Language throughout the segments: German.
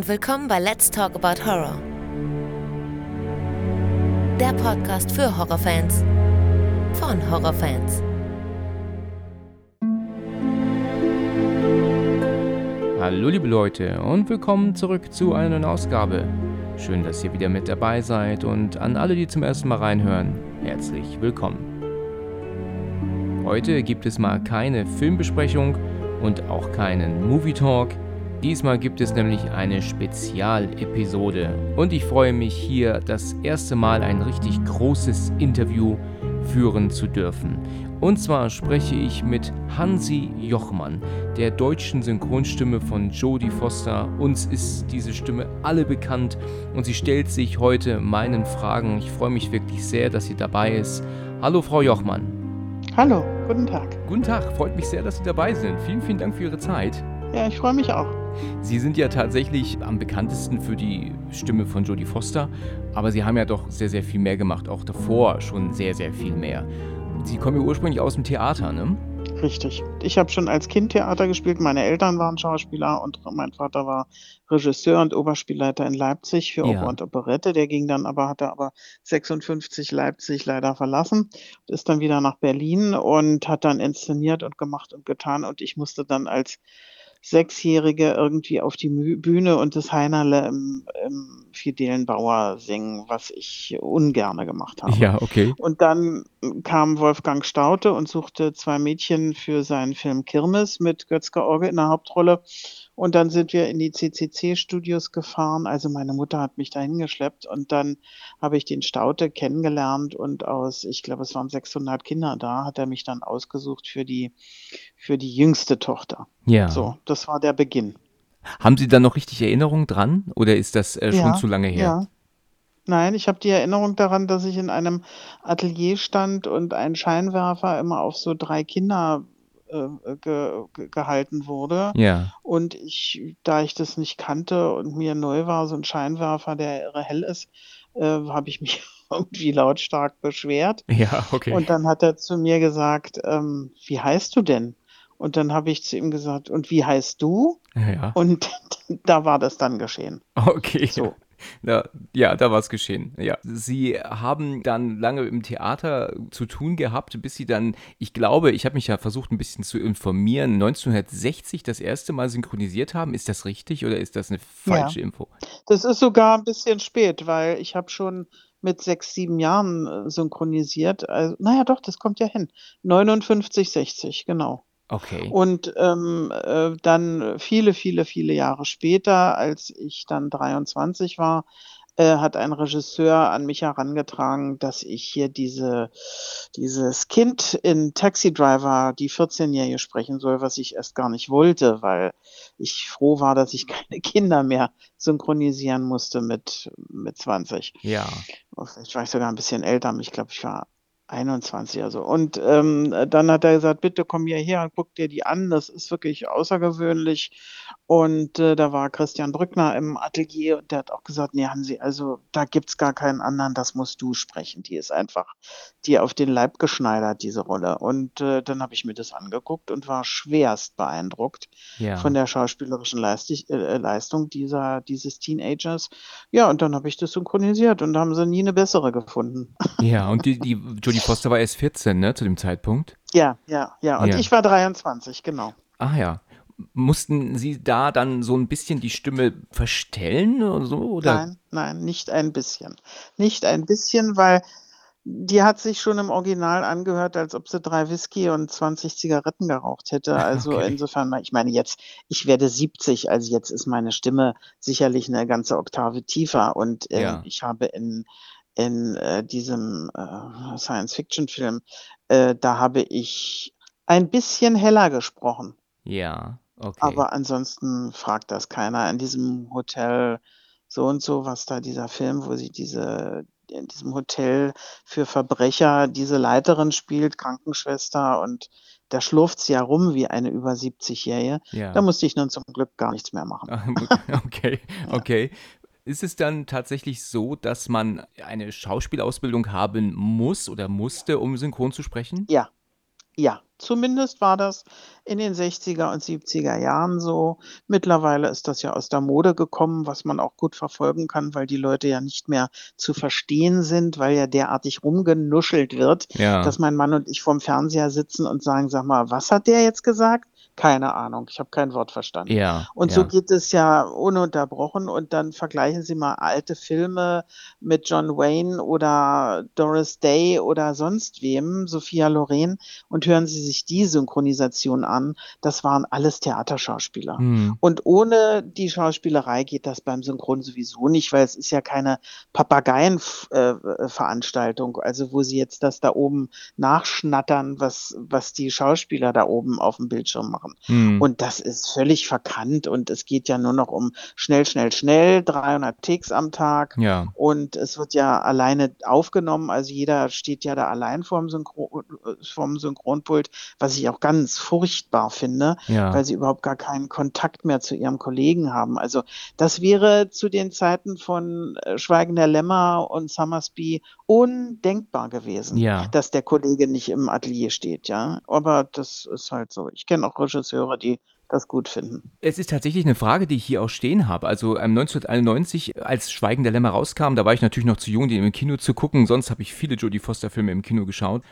und willkommen bei Let's Talk About Horror. Der Podcast für Horrorfans von Horrorfans. Hallo liebe Leute und willkommen zurück zu einer neuen Ausgabe. Schön, dass ihr wieder mit dabei seid und an alle, die zum ersten Mal reinhören, herzlich willkommen. Heute gibt es mal keine Filmbesprechung und auch keinen Movie Talk. Diesmal gibt es nämlich eine Spezialepisode und ich freue mich hier das erste Mal ein richtig großes Interview führen zu dürfen. Und zwar spreche ich mit Hansi Jochmann, der deutschen Synchronstimme von Jodie Foster. Uns ist diese Stimme alle bekannt und sie stellt sich heute meinen Fragen. Ich freue mich wirklich sehr, dass sie dabei ist. Hallo Frau Jochmann. Hallo, guten Tag. Guten Tag, freut mich sehr, dass Sie dabei sind. Vielen, vielen Dank für Ihre Zeit. Ja, ich freue mich auch. Sie sind ja tatsächlich am bekanntesten für die Stimme von Jodie Foster, aber Sie haben ja doch sehr, sehr viel mehr gemacht, auch davor schon sehr, sehr viel mehr. Sie kommen ja ursprünglich aus dem Theater, ne? Richtig. Ich habe schon als Kind Theater gespielt. Meine Eltern waren Schauspieler und mein Vater war Regisseur und Oberspielleiter in Leipzig für Oper und Operette. Der ging dann aber, hatte aber 56 Leipzig leider verlassen, ist dann wieder nach Berlin und hat dann inszeniert und gemacht und getan. Und ich musste dann als Sechsjährige irgendwie auf die Bühne und das Heinerle im, im Fidelenbauer singen, was ich ungerne gemacht habe. Ja, okay. Und dann kam Wolfgang Staute und suchte zwei Mädchen für seinen Film Kirmes mit Götz George in der Hauptrolle. Und dann sind wir in die CCC-Studios gefahren. Also meine Mutter hat mich dahin geschleppt und dann habe ich den Staute kennengelernt und aus, ich glaube, es waren 600 Kinder da, hat er mich dann ausgesucht für die, für die jüngste Tochter. Ja. So, das war der Beginn. Haben Sie da noch richtig Erinnerung dran oder ist das äh, schon Ja, zu lange her? ja. Nein, ich habe die Erinnerung daran, dass ich in einem Atelier stand und ein Scheinwerfer immer auf so drei Kinder äh, ge ge gehalten wurde. Ja. Und ich, da ich das nicht kannte und mir neu war, so ein Scheinwerfer, der irre hell ist, äh, habe ich mich irgendwie lautstark beschwert. Ja, okay. Und dann hat er zu mir gesagt, ähm, wie heißt du denn? Und dann habe ich zu ihm gesagt, und wie heißt du? ja. Und da war das dann geschehen. Okay. So. Na, ja, da war es geschehen. Ja. Sie haben dann lange im Theater zu tun gehabt, bis Sie dann, ich glaube, ich habe mich ja versucht, ein bisschen zu informieren, 1960 das erste Mal synchronisiert haben. Ist das richtig oder ist das eine falsche Info? Das ist sogar ein bisschen spät, weil ich habe schon mit sechs, sieben Jahren äh, synchronisiert. Also, naja, doch, das kommt ja hin. 59, 60, genau. Okay. Und ähm, äh, dann viele, viele, viele Jahre später, als ich dann 23 war, äh, hat ein Regisseur an mich herangetragen, dass ich hier diese, dieses Kind in Taxi Driver, die 14-Jährige, sprechen soll, was ich erst gar nicht wollte, weil ich froh war, dass ich keine Kinder mehr synchronisieren musste mit, mit 20. Ja. Oh, Vielleicht war ich sogar ein bisschen älter, ich glaube, ich war 21 also. Und ähm, dann hat er gesagt, bitte komm hierher und guck dir die an. Das ist wirklich außergewöhnlich. Und äh, da war Christian Brückner im Atelier und der hat auch gesagt, nee, Hansi, also da gibt's gar keinen anderen, das musst du sprechen. Die ist einfach dir auf den Leib geschneidert, diese Rolle. Und äh, dann habe ich mir das angeguckt und war schwerst beeindruckt Ja. von der schauspielerischen Leistig äh, Leistung dieser, dieses Teenagers. Ja, und dann habe ich das synchronisiert und da haben sie nie eine bessere gefunden. Ja, und die, die Jodie Foster war erst 14, ne, zu dem Zeitpunkt? Ja, ja, ja. Und Ja. ich war 23, genau. Ah ja. Mussten Sie da dann so ein bisschen die Stimme verstellen oder so? Oder? Nein, nein, nicht ein bisschen. Nicht ein bisschen, weil die hat sich schon im Original angehört, als ob sie drei Whisky und 20 Zigaretten geraucht hätte. Also Okay. insofern, ich meine jetzt, ich werde 70, also jetzt ist meine Stimme sicherlich eine ganze Oktave tiefer und äh, Ja. ich habe in in äh, diesem äh, Science-Fiction-Film, äh, da habe ich ein bisschen heller gesprochen. Ja, okay. Aber ansonsten fragt das keiner. In diesem Hotel so und so, was da dieser Film, wo sie diese in diesem Hotel für Verbrecher diese Leiterin spielt, Krankenschwester und da schlurft sie ja rum wie eine über 70-Jährige. ja. Da musste ich nun zum Glück gar nichts mehr machen. Okay, okay. Ist es dann tatsächlich so, dass man eine Schauspielausbildung haben muss oder musste, um synchron zu sprechen? Ja, ja, Zumindest war das in den 60er und 70er Jahren so. Mittlerweile ist das ja aus der Mode gekommen, was man auch gut verfolgen kann, weil die Leute ja nicht mehr zu verstehen sind, weil ja derartig rumgenuschelt wird, Ja. dass mein Mann und ich vorm Fernseher sitzen und sagen: „Sag mal, was hat der jetzt gesagt?“ Keine Ahnung, ich habe kein Wort verstanden. Ja, Und so ja. geht es ja ununterbrochen und dann vergleichen Sie mal alte Filme mit John Wayne oder Doris Day oder sonst wem, Sophia Loren, und hören Sie sich die Synchronisation an. Das waren alles Theaterschauspieler. Mhm. Und ohne die Schauspielerei geht das beim Synchron sowieso nicht, weil es ist ja keine Papageien-Veranstaltung, äh, also wo Sie jetzt das da oben nachschnattern, was was die Schauspieler da oben auf dem Bildschirm machen. Mhm. Und das ist völlig verkannt und es geht ja nur noch um schnell, schnell, schnell, 300 Takes am Tag Ja. und es wird ja alleine aufgenommen, also jeder steht ja da allein vorm Synchro äh, vorm Synchronpult, was ich auch ganz furchtbar finde, Ja. weil sie überhaupt gar keinen Kontakt mehr zu ihrem Kollegen haben. Also, das wäre zu den Zeiten von, äh, Schweigen der Lämmer und Summersby undenkbar gewesen, Ja. dass der Kollege nicht im Atelier steht, ja? Aber das ist halt so. Ich kenne auch Regisseure, die das gut finden. Es ist tatsächlich eine Frage, die ich hier auch stehen habe. Also, ähm, 1991, als Schweigen der Lämmer rauskam, da war ich natürlich noch zu jung, den im Kino zu gucken. Sonst habe ich viele Jodie Foster-Filme im Kino geschaut.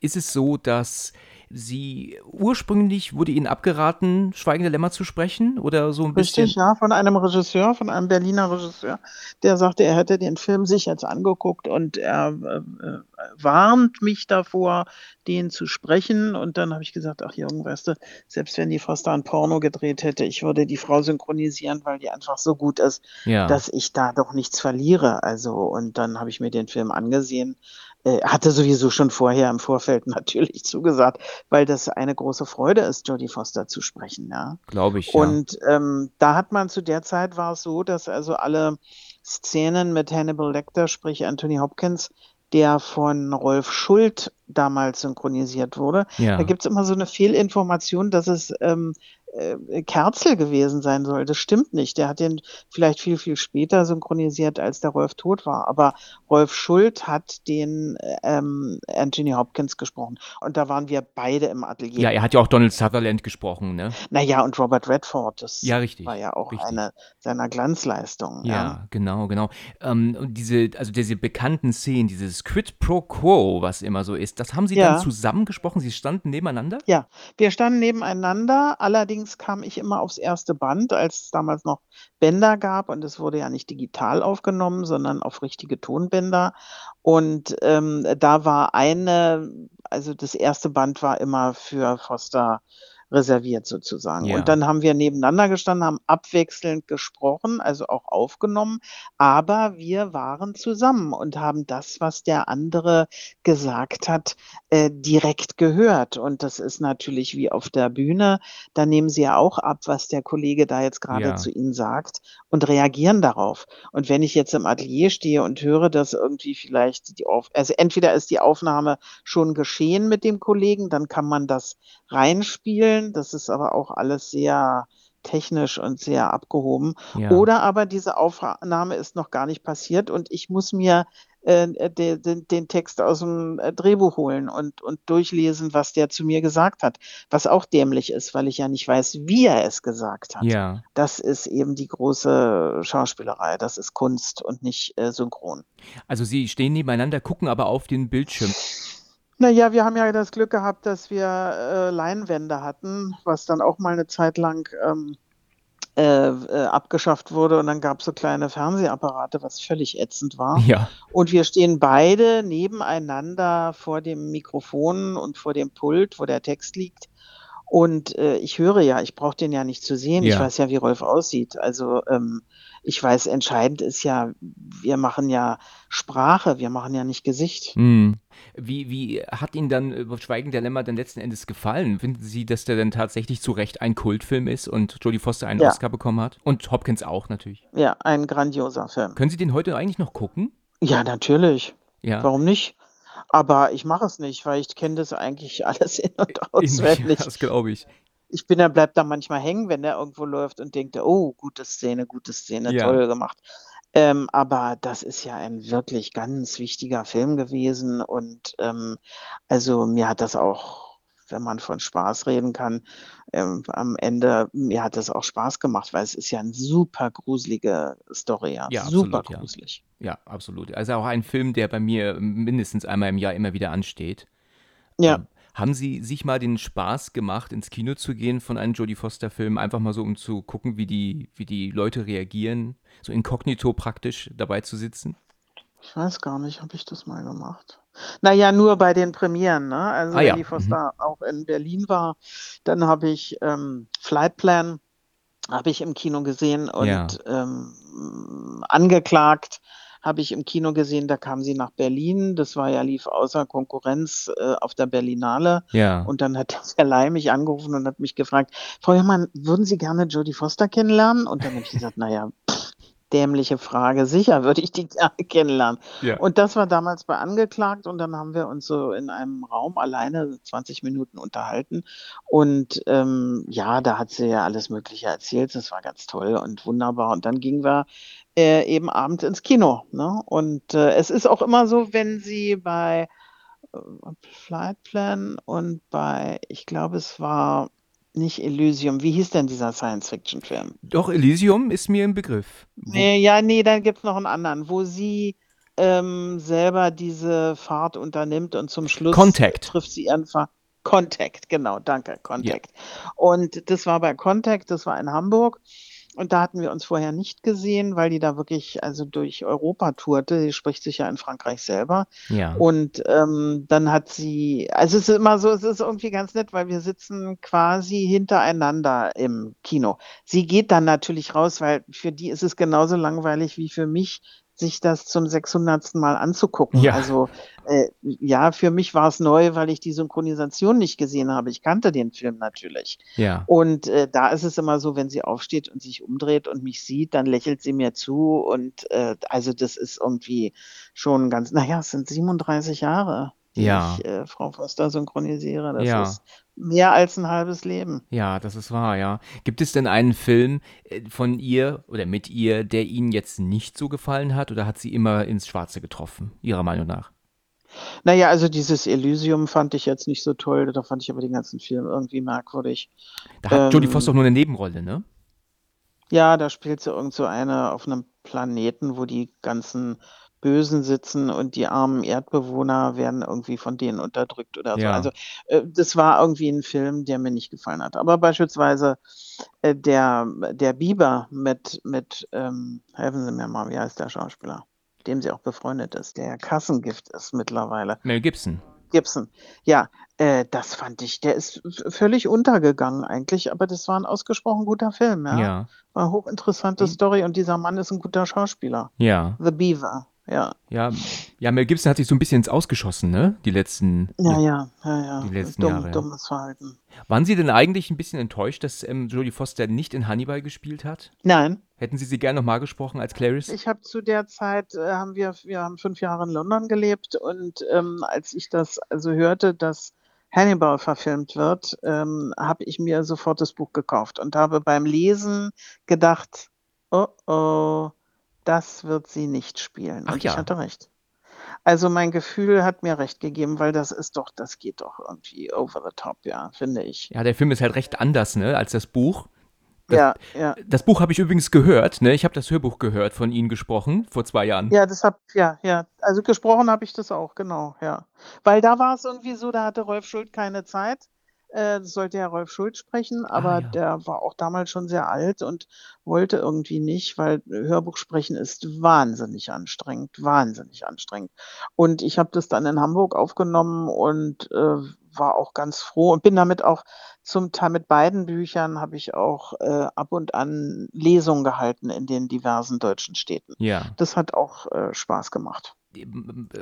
Ist es so, dass sie ursprünglich wurde Ihnen abgeraten, Schweigen der Lämmer zu sprechen oder so ein bisschen? Richtig, ja, von einem Regisseur, von einem Berliner Regisseur, der sagte, er hätte den Film sich jetzt angeguckt und er, äh, warnt mich davor, den zu sprechen. Und dann habe ich gesagt: „Ach Jürgen, weißt du, selbst wenn die Foster ein Porno gedreht hätte, ich würde die Frau synchronisieren, weil die einfach so gut ist, Ja. dass ich da doch nichts verliere.“ Also, und dann habe ich mir den Film angesehen. Äh, hatte sowieso schon vorher im Vorfeld natürlich zugesagt, weil das eine große Freude ist, Jodie Foster zu sprechen, ja. Glaube ich, ja. Und, ähm, da hat man zu der Zeit war es so, dass also alle Szenen mit Hannibal Lecter, sprich Anthony Hopkins, der von Rolf Schult damals synchronisiert wurde. Da Ja. gibt's immer so eine Fehlinformation, dass es, ähm, äh, Kerzel gewesen sein soll. Das stimmt nicht. Der hat den vielleicht viel, viel später synchronisiert, als der Rolf tot war. Aber Rolf Schult hat den, ähm, Anthony Hopkins gesprochen. Und da waren wir beide im Atelier. Ja, er hat ja auch Donald Sutherland gesprochen, ne? Na ja, und Robert Redford, das Ja, richtig, war ja auch richtig. eine seiner Glanzleistungen, ja. Ja, genau, genau. Ähm, und diese, also diese bekannten Szenen, dieses Quid pro quo, was immer so ist, das haben Sie dann Ja. zusammen gesprochen? Sie standen nebeneinander? Ja, wir standen nebeneinander. Allerdings kam ich immer aufs erste Band, als es damals noch Bänder gab und es wurde ja nicht digital aufgenommen, sondern auf richtige Tonbänder. Und, ähm, da war eine also das erste Band war immer für Foster reserviert sozusagen. Ja. Und dann haben wir nebeneinander gestanden, haben abwechselnd gesprochen, also auch aufgenommen, aber wir waren zusammen und haben das, was der andere gesagt hat, äh, direkt gehört. Und das ist natürlich wie auf der Bühne. Da nehmen Sie ja auch ab, was der Kollege da jetzt gerade Ja. zu Ihnen sagt und reagieren darauf. Und wenn ich jetzt im Atelier stehe und höre, dass irgendwie vielleicht die Auf also entweder ist die Aufnahme schon geschehen mit dem Kollegen, dann kann man das reinspielen. Das ist aber auch alles sehr technisch und sehr abgehoben. Ja. Oder aber diese Aufnahme ist noch gar nicht passiert und ich muss mir, äh, de den den Text aus'm, äh, Drehbuch holen und und durchlesen, was der zu mir gesagt hat, was auch dämlich ist, weil ich ja nicht weiß, wie er es gesagt hat. Ja. Das ist eben die große Schauspielerei. Das ist Kunst und nicht, äh, synchron. Also Sie stehen nebeneinander, gucken aber auf den Bildschirm. Na ja, wir haben ja das Glück gehabt, dass wir, äh, Leinwände hatten, was dann auch mal 'ne Zeit lang, ähm, äh, äh, abgeschafft wurde und dann gab's so kleine Fernsehapparate, was völlig ätzend war. Ja. Und wir stehen beide nebeneinander vor dem Mikrofon und vor dem Pult, wo der Text liegt. Und, äh, ich höre ja, ich brauche den ja nicht zu sehen. Ich Ja. weiß ja, wie Rolf aussieht. Also, ähm, ich weiß, entscheidend ist ja, wir machen ja Sprache, wir machen ja nicht Gesicht. Mhm. Wie wie hat Ihnen dann, äh, Schweigen der Lämmer dann letzten Endes gefallen? Finden Sie, dass der dann tatsächlich zu Recht ein Kultfilm ist und Jodie Foster einen Ja. Oscar bekommen hat? Und Hopkins auch natürlich. Ja, ein grandioser Film. Können Sie den heute eigentlich noch gucken? Ja, natürlich. Ja. Warum nicht? Aber ich mache es nicht, weil ich kenne das eigentlich alles in und In auswendig. ja, das glaube ich. Ich bin da bleibe da manchmal hängen, wenn der irgendwo läuft und denke: „Oh, gute Szene, gute Szene, Ja. toll gemacht.“ Ähm, aber das ist ja ein wirklich ganz wichtiger Film gewesen und, ähm, also, mir hat das auch wenn man von Spaß reden kann, ähm, am Ende, mir hat das auch Spaß gemacht, weil es ist ja 'n super gruselige Story, ja, Ja, super absolut, ja. gruselig. Ja, absolut. Also, auch ein Film, der bei mir mindestens einmal im Jahr immer wieder ansteht. Ja. Haben Sie sich mal den Spaß gemacht, ins Kino zu gehen von einem Jodie Foster-Film, einfach mal so, um zu gucken, wie die wie die Leute reagieren, so inkognito praktisch dabei zu sitzen? Ich weiß gar nicht, habe ich das mal gemacht? Na ja, nur bei den Premieren, ne? Also, Ah wenn ja, die mhm. Foster auch in Berlin war, dann habe ich, ähm, Flightplan habe ich im Kino gesehen Ja. und, ähm, Angeklagt habe ich im Kino gesehen, da kam sie nach Berlin. Das war ja lief außer Konkurrenz, äh, auf der Berlinale. Ja. Und dann hat der Verleih mich angerufen und hat mich gefragt: „Frau Hörmann, würden Sie gerne Jodie Foster kennenlernen?“ Und dann habe ich gesagt: „Na ja, dämliche Frage. Sicher würde ich die gerne kennenlernen.“ Ja. Und das war damals bei Angeklagt und dann haben wir uns so in einem Raum alleine 20 Minuten unterhalten. Und, ähm, ja, da hat sie ja alles Mögliche erzählt. Das war ganz toll und wunderbar. Und dann gingen wir, äh, eben abends ins Kino, ne? Und, äh, es ist auch immer so, wenn sie bei, äh, Flightplan und bei ich glaube, es war nicht Elysium. Wie hieß denn dieser Science-Fiction-Film? Doch, Elysium ist mir im Begriff. Wo Ne, ja, ne, dann gibt's noch 'n anderen, wo sie, ähm, selber diese Fahrt unternimmt und zum Schluss Contact. trifft sie ihren Ver Contact, genau, danke. Contact. Und das war bei Contact, das war in Hamburg. Und da hatten wir uns vorher nicht gesehen, weil die da wirklich, also, durch Europa tourte. Sie spricht sich ja in Frankreich selber. Ja. Und, ähm, dann hat sie also, es ist immer so es ist irgendwie ganz nett, weil wir sitzen quasi hintereinander im Kino. Sie geht dann natürlich raus, weil für die ist es genauso langweilig wie für mich, sich das zum 600. Mal anzugucken. Ja. Also, äh, ja, für mich war's neu, weil ich die Synchronisation nicht gesehen habe. Ich kannte den Film natürlich. Ja. Und, äh, da ist es immer so, wenn sie aufsteht und sich umdreht und mich sieht, dann lächelt sie mir zu und, äh, also, das ist irgendwie schon ganz na ja, es sind 37 Jahre, die Ja. ich, äh, Frau Foster synchronisiere. Das Ja. ist mehr als 'n halbes Leben. Ja, das ist wahr, ja. Gibt es denn einen Film, äh, von ihr oder mit ihr, der Ihnen jetzt nicht so gefallen hat oder hat sie immer ins Schwarze getroffen, Ihrer Meinung nach? Na ja, also, dieses Elysium fand ich jetzt nicht so toll, da fand ich aber den ganzen Film irgendwie merkwürdig. Da hat Jodie Ähm Foster auch nur 'ne Nebenrolle, ne? Ja, da spielt sie irgend so eine auf 'nem Planeten, wo die ganzen Bösen sitzen und die armen Erdbewohner werden irgendwie von denen unterdrückt oder so. Ja. Also, äh, das war irgendwie 'n Film, der mir nicht gefallen hat. Aber beispielsweise, äh, der der Biber mit mit, ähm helfen Sie mir mal, wie heißt der Schauspieler, mit dem sie auch befreundet ist, der Kassengift ist mittlerweile. Mel Gibson. Gibson. Ja, äh, das fand ich der ist völlig untergegangen eigentlich, aber das war 'n ausgesprochen guter Film, ja. Ja. War hochinteressante Mhm. Story und dieser Mann ist 'n guter Schauspieler. Ja. The Beaver, ja. Ja, ja, Mel Gibson hat sich so 'n bisschen ins Ausgeschossen, ne, die letzten Ja, ja, ja, ja. die letzten Dumm Jahre, ja. dummes Verhalten. Waren Sie denn eigentlich 'n bisschen enttäuscht, dass, ähm, Jodie Foster nicht in Hannibal gespielt hat? Nein. Hätten Sie sie gern noch mal gesprochen als Clarice? Ich habe zu der Zeit äh, haben wir wir haben 5 Jahre in London gelebt und, ähm, als ich das also hörte, dass Hannibal verfilmt wird, ähm, habe ich mir sofort das Buch gekauft und habe beim Lesen gedacht: „Oh, oh, das wird sie nicht spielen.“ Ach Und ich ja. hatte recht. Also, mein Gefühl hat mir recht gegeben, weil das ist doch das geht doch irgendwie over the top, ja, finde ich. Ja, der Film ist halt recht anders, ne, als das Buch. Das Ja, ja. das Buch habe ich übrigens gehört, ne? Ich habe das Hörbuch gehört, von Ihnen gesprochen, vor 2 Jahren. Ja, das habe ja, ja. Also, gesprochen habe ich das auch, genau, ja. Weil da war's irgendwie so, da hatte Rolf Schuld keine Zeit. Äh, das sollte ja Rolf Schuld sprechen, Ah, aber ja. der war auch damals schon sehr alt und wollte irgendwie nicht, weil Hörbuch sprechen ist wahnsinnig anstrengend, wahnsinnig anstrengend. Und ich habe das dann in Hamburg aufgenommen und, äh, war auch ganz froh und bin damit auch zum Teil mit beiden Büchern habe ich auch, äh, ab und an Lesungen gehalten in den diversen deutschen Städten. Ja. Das hat auch, äh, Spaß gemacht.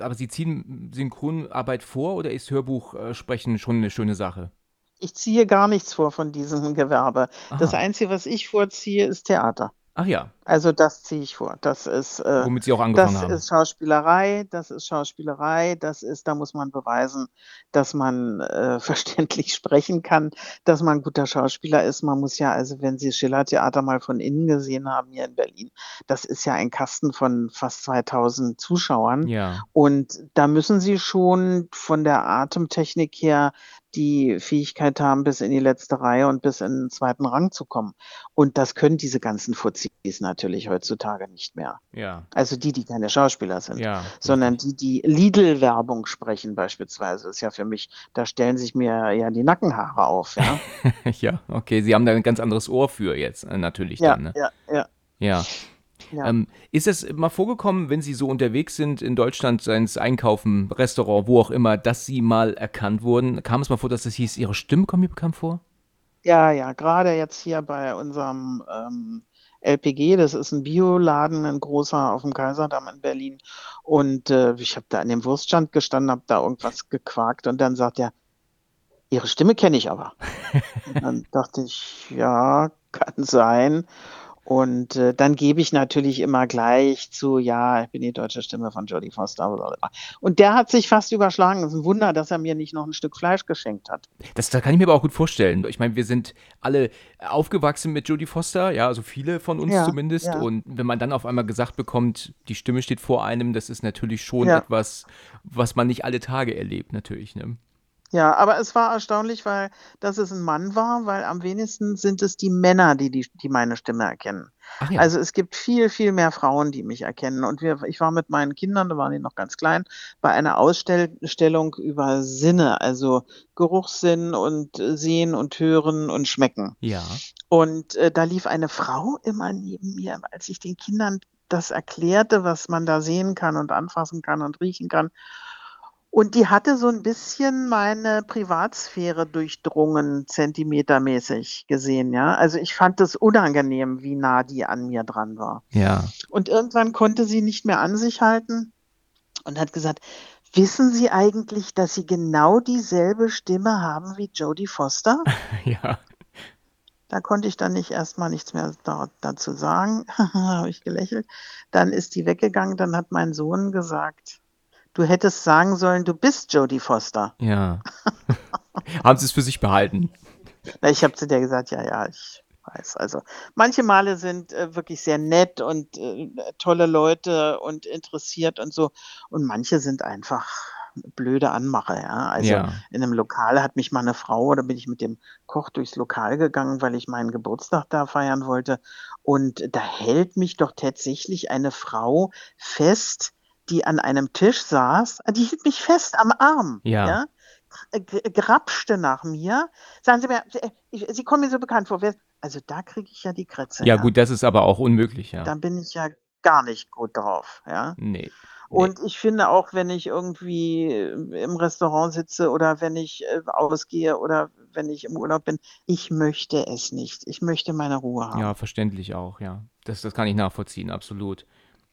Aber Sie ziehen Synchronarbeit vor oder ist Hörbuch äh, sprechen schon 'ne schöne Sache? Ich ziehe gar nichts vor von diesem Gewerbe. Das Aha. Einzige, was ich vorziehe, ist Theater. Ach ja. Also, das ziehe ich vor. Das ist, äh Womit Sie auch angefangen das haben. ist Schauspielerei, das ist Schauspielerei, das ist da muss man beweisen, dass man, äh, verständlich sprechen kann, dass man 'n guter Schauspieler ist. Man muss ja also, wenn Sie Schillertheater mal von innen gesehen haben hier in Berlin, das ist ja ein Kasten von fast 2.000 Zuschauern. Ja. Und da müssen Sie schon von der Atemtechnik her die Fähigkeit haben, bis in die letzte Reihe und bis in den zweiten Rang zu kommen. Und das können diese ganzen Fuzis natürlich heutzutage nicht mehr. Ja. Also die, die keine Schauspieler sind, Ja. sondern die, die Lidl-Werbung sprechen beispielsweise, ist ja für mich, da stellen sich mir ja die Nackenhaare auf. Ja, Ja, okay. Sie haben da ein ganz anderes Ohr für jetzt, äh, natürlich ja, dann, ne? ja, ja. Ja. Ja. Ähm, ist es mal vorgekommen, wenn Sie so unterwegs sind in Deutschland, es Einkaufen, Restaurant, wo auch immer, dass Sie mal erkannt wurden? Kam es mal vor, dass es hieß, Ihre Stimme kommt mir bekannt vor? Ja, ja, gerade jetzt hier bei unserem ähm, LPG, das ist ein Bioladen, ein großer auf dem Kaiserdamm in Berlin. Und äh, ich habe da an dem Wurststand gestanden, habe da irgendwas gequakt und dann sagt er, Ihre Stimme kenne ich aber. Und dann dachte ich, ja, kann sein. Und äh, dann gebe ich natürlich immer gleich zu, ja, ich bin die deutsche Stimme von Jodie Foster. blablabla. Und der hat sich fast überschlagen. Es ist ein Wunder, dass er mir nicht noch ein Stück Fleisch geschenkt hat. Das, da kann ich mir aber auch gut vorstellen. Ich meine, wir sind alle aufgewachsen mit Jodie Foster, ja, also viele von uns Ja, zumindest. ja. Und wenn man dann auf einmal gesagt bekommt, die Stimme steht vor einem, das ist natürlich schon Ja. etwas, was man nicht alle Tage erlebt, natürlich. Ne? Ja, aber es war erstaunlich, weil dass es ein Mann war, weil am wenigsten sind es die Männer, die, die, die meine Stimme erkennen. Ja. Also es gibt viel, viel mehr Frauen, die mich erkennen. Und wir, ich war mit meinen Kindern, da waren die noch ganz klein, bei einer Ausstellung über Sinne, also Geruchssinn und äh, Sehen und Hören und Schmecken. ja. Und äh, da lief eine Frau immer neben mir, als ich den Kindern das erklärte, was man da sehen kann und anfassen kann und riechen kann. Und die hatte so ein bisschen meine Privatsphäre durchdrungen, zentimetermäßig gesehen, ja. Also ich fand es unangenehm, wie nah die an mir dran war. Ja. Und irgendwann konnte sie nicht mehr an sich halten und hat gesagt, wissen Sie eigentlich, dass Sie genau dieselbe Stimme haben wie Jodie Foster? Ja. Da konnte ich dann nicht erstmal nichts mehr da, dazu sagen. Habe ich gelächelt. Dann ist die weggegangen. Dann hat mein Sohn gesagt, du hättest sagen sollen, du bist Jodie Foster. Ja. Haben Sie es für sich behalten? Na, Ich habe zu der gesagt, ja, ja, ich weiß. Also manche Male sind äh, wirklich sehr nett und äh, tolle Leute und interessiert und so. Und manche sind einfach blöde Anmache, ja. Also Ja. in einem Lokal hat mich mal eine Frau, da bin ich mit dem Koch durchs Lokal gegangen, weil ich meinen Geburtstag da feiern wollte. Und da hält mich doch tatsächlich eine Frau fest, die an einem Tisch saß. Die hielt mich fest am Arm. Ja. ja? Grapschte nach mir. Sagen Sie mir, äh, Sie kommen mir so bekannt vor. Also da kriege ich ja die Krätze. Ja, gut, das ist aber auch unmöglich, ja. Dann bin ich ja gar nicht gut drauf. Ja. Nee. Und ich finde auch, wenn ich irgendwie äh, im Restaurant sitze oder wenn ich äh, ausgehe oder wenn ich im Urlaub bin, ich möchte es nicht. Ich möchte meine Ruhe haben. Ja, verständlich auch, ja. Das, das kann ich nachvollziehen, absolut.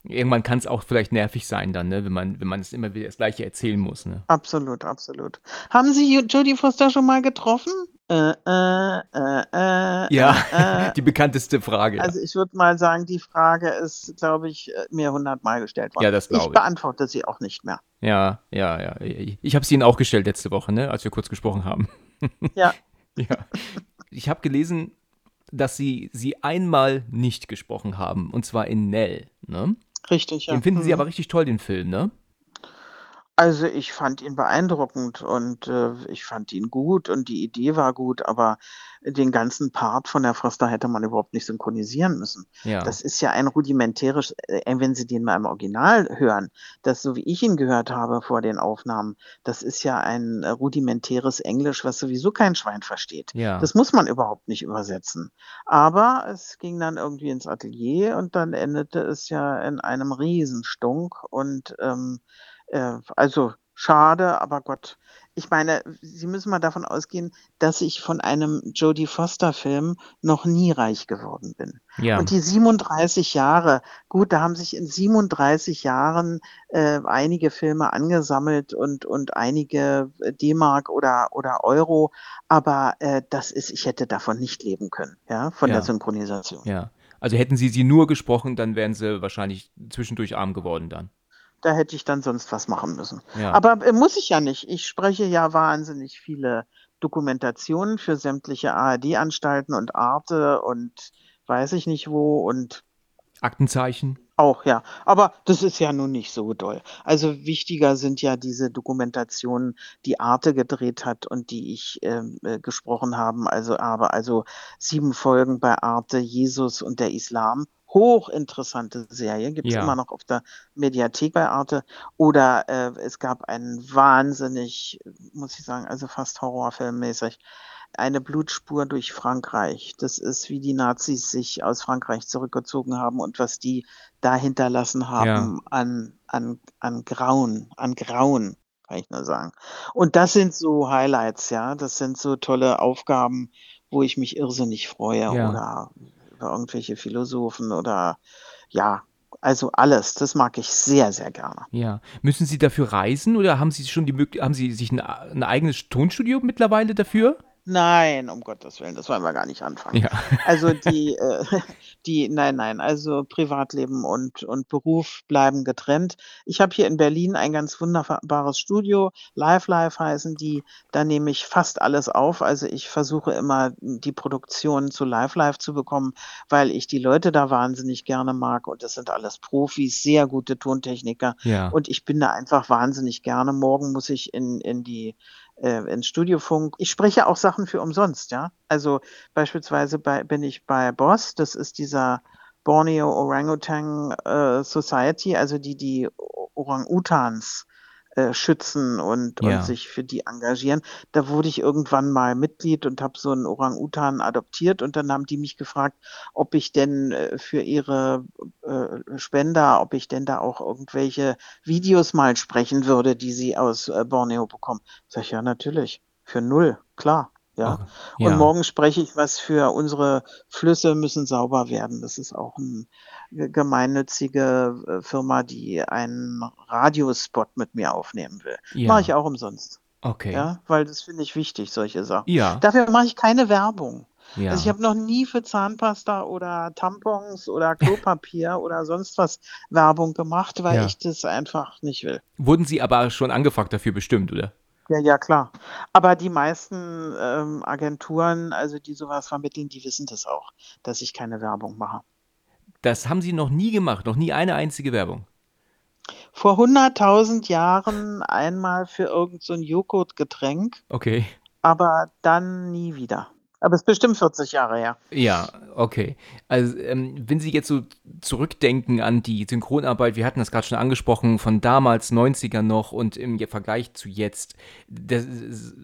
Irgendwann kann es auch vielleicht nervig sein dann, ne, wenn man, wenn man es immer wieder das Gleiche erzählen muss, ne? Absolut, absolut. Haben Sie Jodie Foster schon mal getroffen? Äh, äh, äh, äh, Ja, äh, die bekannteste Frage. Also ich würde mal sagen, die Frage ist, glaube ich, äh, mir hundertmal gestellt worden. Ja, das glaube ich ich. beantworte sie auch nicht mehr. Ja, ja, ja. Ich habe es Ihnen auch gestellt letzte Woche, ne, als wir kurz gesprochen haben. Ja. Ja. Ich habe gelesen, dass Sie sie einmal nicht gesprochen haben, und zwar in Nell, ne? Richtig, ja. Den finden Sie Mhm. aber richtig toll, den Film, ne? Also ich fand ihn beeindruckend und äh, ich fand ihn gut und die Idee war gut, aber den ganzen Part von der Foster hätte man überhaupt nicht synchronisieren müssen. Ja. Das ist ja ein rudimentäres, äh, wenn Sie den mal im Original hören, das so wie ich ihn gehört habe vor den Aufnahmen, das ist ja ein äh, rudimentäres Englisch, was sowieso kein Schwein versteht. ja. Das muss man überhaupt nicht übersetzen. Aber es ging dann irgendwie ins Atelier und dann endete es ja in einem Riesenstunk. Und ähm, äh, also schade, aber Gott, ich meine, Sie müssen mal davon ausgehen, dass ich von einem Jodie Foster-Film noch nie reich geworden bin. ja. Und die 37 Jahre, gut, da haben sich in 37 Jahren äh, einige Filme angesammelt und, und einige äh, D-Mark oder, oder Euro, aber äh, das ist, ich hätte davon nicht leben können, ja, von Ja. der Synchronisation. ja. Also hätten Sie sie nur gesprochen, dann wären Sie wahrscheinlich zwischendurch arm geworden dann. Da hätte ich dann sonst was machen müssen. Ja. Aber äh, muss ich ja nicht. Ich spreche ja wahnsinnig viele Dokumentationen für sämtliche ARD-Anstalten und Arte und weiß ich nicht wo und Aktenzeichen. Auch, ja. Aber das ist ja nun nicht so doll. Also wichtiger sind ja diese Dokumentationen, die Arte gedreht hat und die ich ähm, äh, gesprochen haben. Also aber also sieben Folgen bei Arte, Jesus und der Islam. Hochinteressante Serie, gibt es Ja. immer noch auf der Mediathek bei Arte. Oder äh, es gab einen wahnsinnig, muss ich sagen, also fast horrorfilmmäßig, eine Blutspur durch Frankreich. Das ist, wie die Nazis sich aus Frankreich zurückgezogen haben und was die da hinterlassen haben an, an, an Grauen, an Grauen, kann ich nur sagen. Und das sind so Highlights, ja. Das sind so tolle Aufgaben, wo ich mich irrsinnig freue Ja. oder irgendwelche Philosophen oder ja, also alles. Das mag ich sehr, sehr gerne. Ja. Müssen Sie dafür reisen oder haben Sie schon die Möglichkeit, haben Sie sich ein, ein eigenes Tonstudio mittlerweile dafür? Nein, um Gottes Willen, das wollen wir gar nicht anfangen. Ja. Also die, äh, die, nein, nein, also Privatleben und, und Beruf bleiben getrennt. Ich habe hier in Berlin ein ganz wunderbares Studio, Live Live heißen die. Da nehme ich fast alles auf. Also ich versuche immer die Produktion zu Live Live zu bekommen, weil ich die Leute da wahnsinnig gerne mag und das sind alles Profis, sehr gute Tontechniker. Ja. Und ich bin da einfach wahnsinnig gerne. Morgen muss ich in, in die äh, ins Studiofunk. Ich spreche auch Sachen für umsonst, ja. Also beispielsweise bei, bin ich bei BOSS, das ist dieser Borneo Orangutan äh, Society, also die die Orang-Utans äh, schützen und, Ja. und sich für die engagieren. Da wurde ich irgendwann mal Mitglied und habe so einen Orang-Utan adoptiert und dann haben die mich gefragt, ob ich denn äh, für ihre äh, Spender, ob ich denn da auch irgendwelche Videos mal sprechen würde, die sie aus äh, Borneo bekommen. Sag ich, ja, natürlich. Für null, klar. Ja. Okay. Und Ja. morgen spreche ich was für unsere Flüsse müssen sauber werden. Das ist auch eine gemeinnützige äh, Firma, die einen Radiospot mit mir aufnehmen will. Ja. Mache ich auch umsonst. Okay. Ja, weil das finde ich wichtig, solche Sachen. Ja. Dafür mache ich keine Werbung. ja. Also ich habe noch nie für Zahnpasta oder Tampons oder Klopapier oder sonst was Werbung gemacht, weil Ja. ich das einfach nicht will. Wurden Sie aber schon angefragt dafür bestimmt, oder? Ja, ja, klar. Aber die meisten ähm, Agenturen, also die sowas vermitteln, die wissen das auch, dass ich keine Werbung mache. Das haben Sie noch nie gemacht, noch nie eine einzige Werbung. Vor 100.000 Jahren einmal für irgend so Joghurtgetränk, Okay. aber dann nie wieder. Aber es ist bestimmt 40 Jahre her. Ja, okay. Also, ähm, wenn Sie jetzt so zurückdenken an die Synchronarbeit, wir hatten das gerade schon angesprochen, von damals, 90er noch und im Vergleich zu jetzt. Das,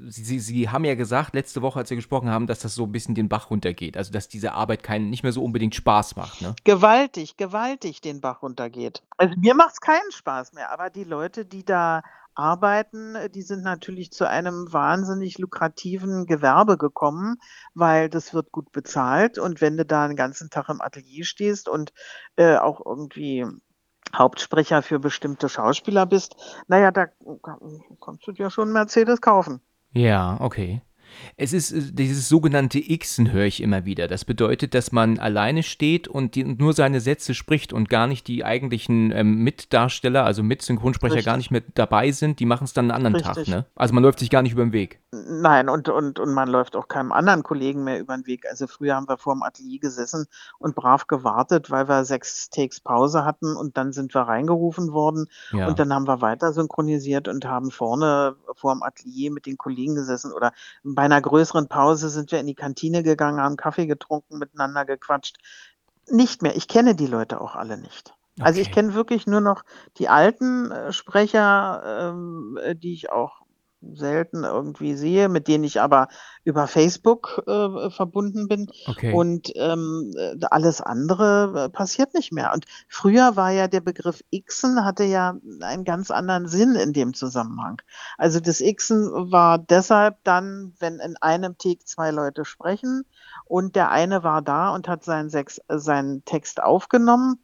Sie, Sie, haben ja gesagt, letzte Woche, als wir gesprochen haben, dass das so ein bisschen den Bach runtergeht. Also, dass diese Arbeit keinen, nicht mehr so unbedingt Spaß macht, ne? Gewaltig, gewaltig den Bach runtergeht. Also mir macht es keinen Spaß mehr, aber die Leute, die da arbeiten, die sind natürlich zu einem wahnsinnig lukrativen Gewerbe gekommen, weil das wird gut bezahlt und wenn du da den ganzen Tag im Atelier stehst und äh, auch irgendwie Hauptsprecher für bestimmte Schauspieler bist, naja, da kannst du dir schon einen Mercedes kaufen. Ja, okay. Es ist äh, dieses sogenannte Xen höre ich immer wieder. Das bedeutet, dass man alleine steht und, die, und nur seine Sätze spricht und gar nicht die eigentlichen ähm, Mitdarsteller, also Mitsynchronsprecher, gar nicht mehr dabei sind. Die machen es dann einen anderen Tag, Richtig. ne? Also man läuft sich gar nicht über den Weg. Nein, und, und, und man läuft auch keinem anderen Kollegen mehr über den Weg. Also früher haben wir vor dem Atelier gesessen und brav gewartet, weil wir sechs Takes Pause hatten und dann sind wir reingerufen worden Ja. und dann haben wir weiter synchronisiert und haben vorne vor dem Atelier mit den Kollegen gesessen oder bei einer größeren Pause sind wir in die Kantine gegangen, haben Kaffee getrunken, miteinander gequatscht. Nicht mehr. Ich kenne die Leute auch alle nicht. Also ich Okay. kenne wirklich nur noch die alten äh, Sprecher, ähm, äh, die ich auch selten irgendwie sehe, mit denen ich aber über Facebook äh, verbunden bin. Okay. Und ähm, äh, alles andere äh, passiert nicht mehr. Und früher war ja der Begriff Xen, hatte ja einen ganz anderen Sinn in dem Zusammenhang. Also das Xen war deshalb dann, wenn in einem Take zwei Leute sprechen und der eine war da und hat seinen, Sex, äh, seinen Text aufgenommen,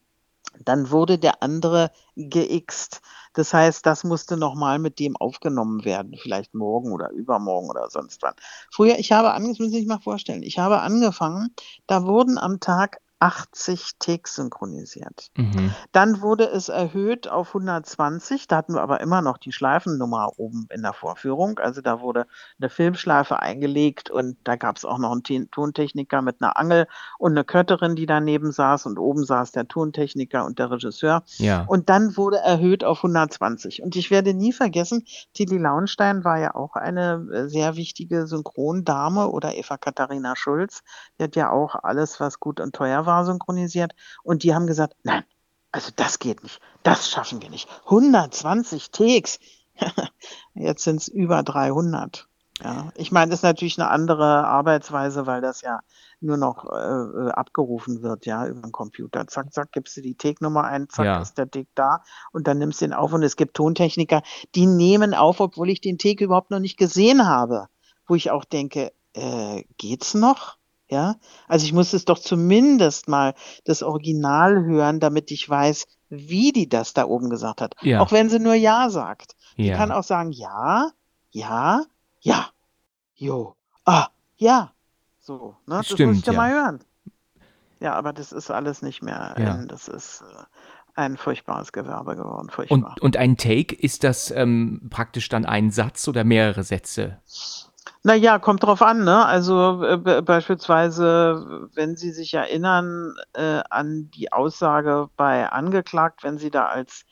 dann wurde der andere geixt. Das heißt, das musste nochmal mit dem aufgenommen werden, vielleicht morgen oder übermorgen oder sonst wann. Früher, ich habe angefangen, das müssen Sie sich mal vorstellen, ich habe angefangen, da wurden am Tag 80 Takes synchronisiert. Mhm. Dann wurde es erhöht auf 120. Da hatten wir aber immer noch die Schleifennummer oben in der Vorführung. Also da wurde eine Filmschleife eingelegt und da gab es auch noch einen Tontechniker mit einer Angel und eine Kötterin, die daneben saß und oben saß der Tontechniker und der Regisseur. Ja. Und dann wurde erhöht auf 120. Und ich werde nie vergessen, Tilly Launstein war ja auch eine äh, sehr wichtige Synchrondame oder Eva Katharina Schulz. Die hat ja auch alles, was gut und teuer war, war synchronisiert und die haben gesagt, nein, also das geht nicht, das schaffen wir nicht. 120 Takes, jetzt sind es über 300. Ja, ich meine, das ist natürlich eine andere Arbeitsweise, weil das ja nur noch äh, abgerufen wird, ja, über den Computer. Zack, zack, gibst du die Take-Nummer ein, zack, ja. ist der Take da und dann nimmst du ihn auf und es gibt Tontechniker, die nehmen auf, obwohl ich den Take überhaupt noch nicht gesehen habe, wo ich auch denke, äh, geht's noch? Ja, also ich muss es doch zumindest mal das Original hören, damit ich weiß, wie die das da oben gesagt hat. Ja. Auch wenn sie nur Ja sagt. Ja. Die kann auch sagen Ja, Ja, Ja, Jo, Ah, Ja. So, ne? Das Stimmt, muss ich ja mal hören. Ja, aber das ist alles nicht mehr. Ja. das ist äh, ein furchtbares Gewerbe geworden. Furchtbar. Und, und ein Take, ist das ähm, praktisch dann ein Satz oder mehrere Sätze? Naja, kommt drauf an, ne? Also äh, beispielsweise, wenn Sie sich erinnern äh, an die Aussage bei angeklagt, wenn sie da als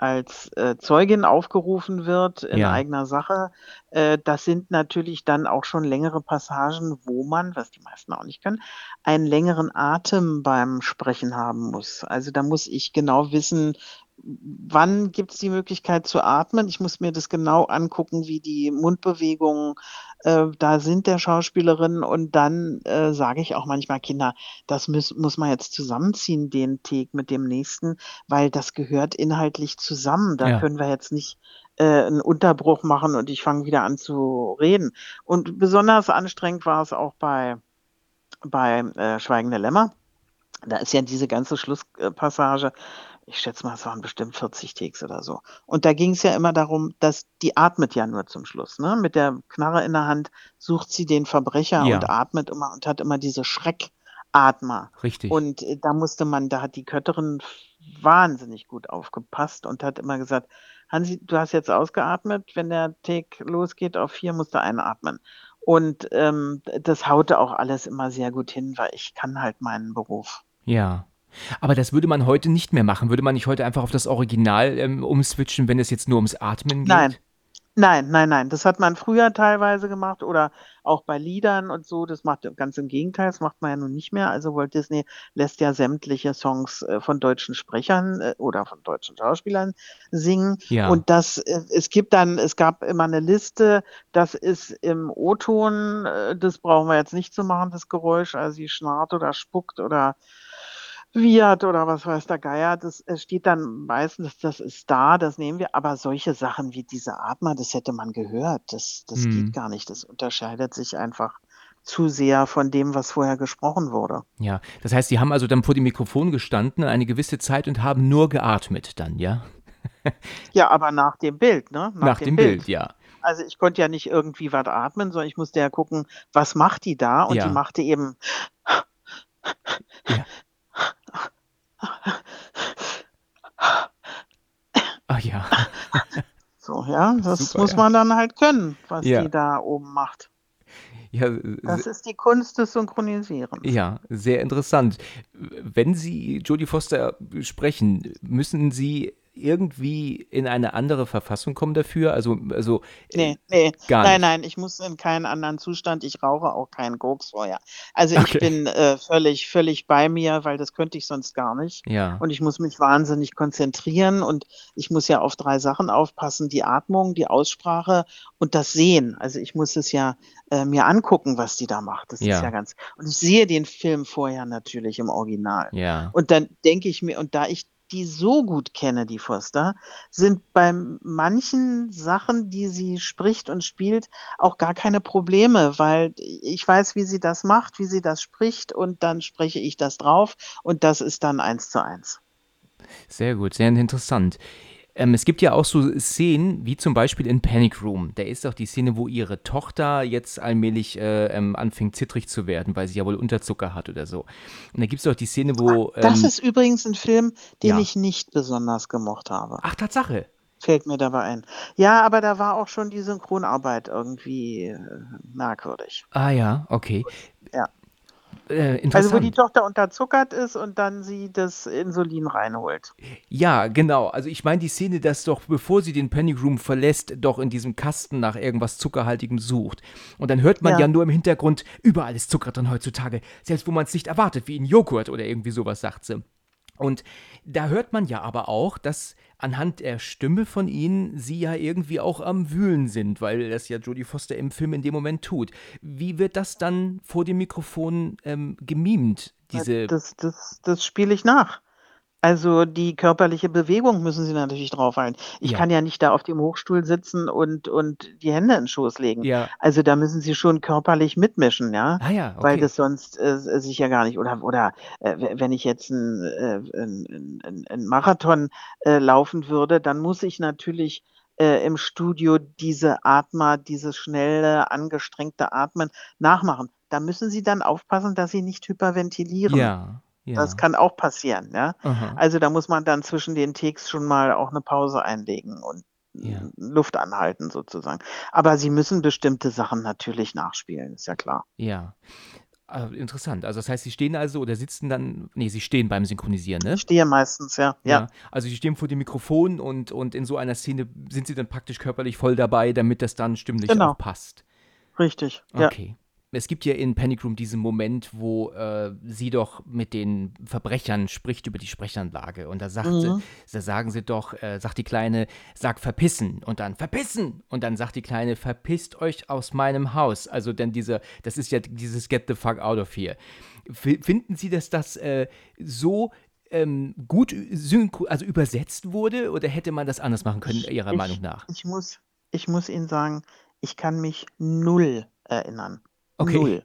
als äh, Zeugin aufgerufen wird in ja. eigener Sache. Äh, das sind natürlich dann auch schon längere Passagen, wo man, was die meisten auch nicht können, einen längeren Atem beim Sprechen haben muss. Also da muss ich genau wissen, wann gibt es die Möglichkeit zu atmen. Ich muss mir das genau angucken, wie die Mundbewegungen äh, da sind der Schauspielerin. Und dann äh, sage ich auch manchmal, Kinder, das muss, muss man jetzt zusammenziehen, den Take mit dem nächsten, weil das gehört inhaltlich zusammen. Da ja. können wir jetzt nicht äh, einen Unterbruch machen und ich fange wieder an zu reden. Und besonders anstrengend war es auch bei, bei äh, Schweigende Lämmer. Da ist ja diese ganze Schlusspassage, ich schätze mal, es waren bestimmt 40 Takes oder so. Und da ging es ja immer darum, dass die atmet ja nur zum Schluss. Ne? Mit der Knarre in der Hand sucht sie den Verbrecher ja. und atmet immer und hat immer diese Schreckatmer. Richtig. Und äh, da musste man, da hat die Kötterin wahnsinnig gut aufgepasst und hat immer gesagt, Hansi, du hast jetzt ausgeatmet, wenn der Take losgeht auf vier, musst du einatmen. Und ähm, das haute auch alles immer sehr gut hin, weil ich kann halt meinen Beruf. Ja. Aber das würde man heute nicht mehr machen. Würde man nicht heute einfach auf das Original ähm, umswitchen, wenn es jetzt nur ums Atmen geht? Nein. Nein, nein, nein. Das hat man früher teilweise gemacht oder auch bei Liedern und so. Das macht ganz im Gegenteil, das macht man ja nun nicht mehr. Also Walt Disney lässt ja sämtliche Songs äh, von deutschen Sprechern äh, oder von deutschen Schauspielern singen. Ja. Und das, äh, es gibt dann, es gab immer eine Liste, das ist im O-Ton, das brauchen wir jetzt nicht zu machen, das Geräusch. Also sie schnarrt oder spuckt oder Fiat oder was weiß der Geier, das steht dann meistens, das ist da, das nehmen wir. Aber solche Sachen wie diese Atmer, das hätte man gehört. Das, das mhm. geht gar nicht. Das unterscheidet sich einfach zu sehr von dem, was vorher gesprochen wurde. Ja, das heißt, Sie haben also dann vor dem Mikrofon gestanden eine gewisse Zeit und haben nur geatmet dann, ja? ja, aber nach dem Bild, ne? Nach, nach dem, dem Bild. Bild, ja. Also ich konnte ja nicht irgendwie was atmen, sondern ich musste ja gucken, was macht die da? Und ja. die machte eben ja. Ach ja. So, ja, das Super, muss man dann halt können, was ja. die da oben macht. Ja, das ist die Kunst des Synchronisierens. Ja, sehr interessant. Wenn Sie Jodie Foster sprechen, müssen Sie irgendwie in eine andere Verfassung kommen dafür? Also, also äh, nee, nee. Gar nein, nicht. nein, ich muss in keinen anderen Zustand. Ich rauche auch keinen Koks vorher. Also okay. ich bin äh, völlig, völlig bei mir, weil das könnte ich sonst gar nicht. Ja. Und ich muss mich wahnsinnig konzentrieren und ich muss ja auf drei Sachen aufpassen: die Atmung, die Aussprache und das Sehen. Also ich muss es ja äh, mir angucken, was die da macht. Das ja. ist ja ganz. Und ich sehe den Film vorher natürlich im Original. Ja. Und dann denke ich mir, und da ich die so gut kenne, die Foster, sind bei manchen Sachen, die sie spricht und spielt, auch gar keine Probleme, weil ich weiß, wie sie das macht, wie sie das spricht und dann spreche ich das drauf und das ist dann eins zu eins. Sehr gut, sehr interessant. Ähm, es gibt ja auch so Szenen, wie zum Beispiel in Panic Room. Da ist auch die Szene, wo ihre Tochter jetzt allmählich äh, ähm, anfängt zittrig zu werden, weil sie ja wohl Unterzucker hat oder so. Und da gibt es auch die Szene, wo. Ähm, das ist übrigens ein Film, den ja. ich nicht besonders gemocht habe. Ach, Tatsache. Fällt mir dabei ein. Ja, aber da war auch schon die Synchronarbeit irgendwie äh, merkwürdig. Ah ja, okay. Ja. Äh, also wo die Tochter unterzuckert ist und dann sie das Insulin reinholt. Ja, genau. Also ich meine die Szene, dass doch, bevor sie den Panic Room verlässt, doch in diesem Kasten nach irgendwas Zuckerhaltigem sucht. Und dann hört man ja, ja nur im Hintergrund, überall ist Zucker drin heutzutage. Selbst wo man es nicht erwartet, wie in Joghurt oder irgendwie sowas, sagt sie. Und da hört man ja aber auch, dass anhand der Stimme von ihnen sie ja irgendwie auch am Wühlen sind, weil das ja Jodie Foster im Film in dem Moment tut. Wie wird das dann vor dem Mikrofon ähm, gemimt? Diese das das, das spiele ich nach. Also die körperliche Bewegung müssen Sie natürlich draufhalten. Ich Ja. kann ja nicht da auf dem Hochstuhl sitzen und und die Hände in 'n Schoß legen. Ja. Also da müssen Sie schon körperlich mitmischen, ja, Ah ja, weil das sonst, äh, sich ja gar nicht oder oder, äh, wenn ich jetzt 'n äh, 'n 'n 'n Marathon, äh, laufen würde, dann muss ich natürlich, äh, im Studio diese Atmer dieses schnelle, angestrengte Atmen nachmachen. Da müssen Sie dann aufpassen, dass Sie nicht hyperventilieren. Ja. Ja. Das kann auch passieren, ja. Also da muss man dann zwischen den Takes schon mal auch eine Pause einlegen und ja. Luft anhalten sozusagen. Aber sie müssen bestimmte Sachen natürlich nachspielen, ist ja klar. Ja. Also interessant. Also das heißt, sie stehen also oder sitzen dann, nee, sie stehen beim Synchronisieren, ne? Ich stehe meistens, ja. ja. ja. Also sie stehen vor dem Mikrofon und, und in so einer Szene sind sie dann praktisch körperlich voll dabei, damit das dann stimmlich genau. auch passt. Richtig. Okay. Es gibt ja in Panic Room diesen Moment, wo äh, sie doch mit den Verbrechern spricht über die Sprechanlage. Und da sagt mhm. sie, da sagen sie doch, äh, sagt die Kleine, sag verpissen und dann verpissen. Und dann sagt die Kleine, verpisst euch aus meinem Haus. Also denn diese, das ist ja dieses Get the fuck out of here. F finden Sie, dass das äh, so ähm, gut also übersetzt wurde oder hätte man das anders machen können, Ihrer ich, Meinung nach? Ich muss, ich muss Ihnen sagen, ich kann mich null erinnern. Okay. Null.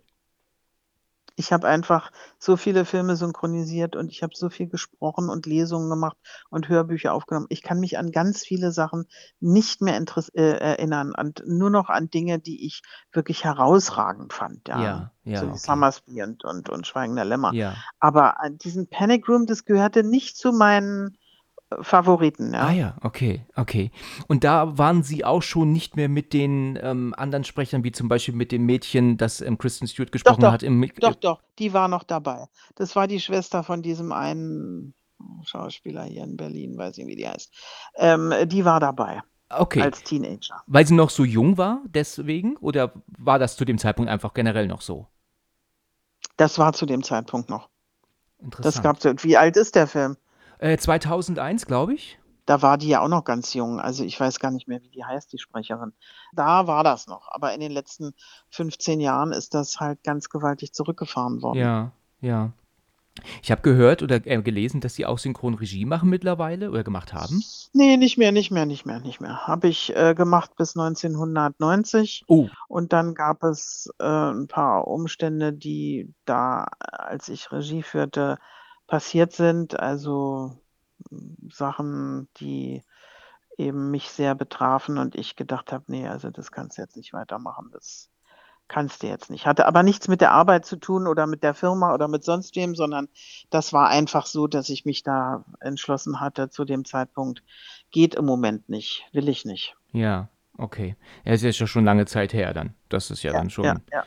Ich habe einfach so viele Filme synchronisiert und ich habe so viel gesprochen und Lesungen gemacht und Hörbücher aufgenommen. Ich kann mich an ganz viele Sachen nicht mehr äh, erinnern und nur noch an Dinge, die ich wirklich herausragend fand. Ja, ja, ja so wie okay. Summersby und, und, und Schweigender Lämmer. Ja. Aber diesen Panic Room, das gehörte nicht zu meinen Favoriten, ja. Ah ja, okay, okay. Und da waren Sie auch schon nicht mehr mit den ähm, anderen Sprechern, wie zum Beispiel mit dem Mädchen, das ähm, Kristen Stewart gesprochen doch, doch, hat. Im, doch, doch, die war noch dabei. Das war die Schwester von diesem einen Schauspieler hier in Berlin, weiß ich, wie die heißt. Ähm, die war dabei. Okay. Als Teenager. Weil sie noch so jung war, deswegen? Oder war das zu dem Zeitpunkt einfach generell noch so? Das war zu dem Zeitpunkt noch. Interessant. Das gab's, wie alt ist der Film? Äh, 2001, glaube ich. Da war die ja auch noch ganz jung. Also ich weiß gar nicht mehr, wie die heißt, die Sprecherin. Da war das noch. Aber in den letzten 15 Jahren ist das halt ganz gewaltig zurückgefahren worden. Ja, ja. Ich habe gehört oder äh, gelesen, dass sie auch Synchronregie machen mittlerweile oder gemacht haben. Nee, nicht mehr, nicht mehr, nicht mehr, nicht mehr. Habe ich äh, gemacht bis 1990. Oh. Und dann gab es äh, ein paar Umstände, die da, als ich Regie führte, passiert sind. Also Sachen, die eben mich sehr betrafen und ich gedacht habe, nee, also das kannst du jetzt nicht weitermachen. Das kannst du jetzt nicht. Hatte aber nichts mit der Arbeit zu tun oder mit der Firma oder mit sonst wem, sondern das war einfach so, dass ich mich da entschlossen hatte zu dem Zeitpunkt, geht im Moment nicht, will ich nicht. Ja, okay. Ja, ist ja schon lange Zeit her dann. Das ist ja, ja dann schon. Ja, ja.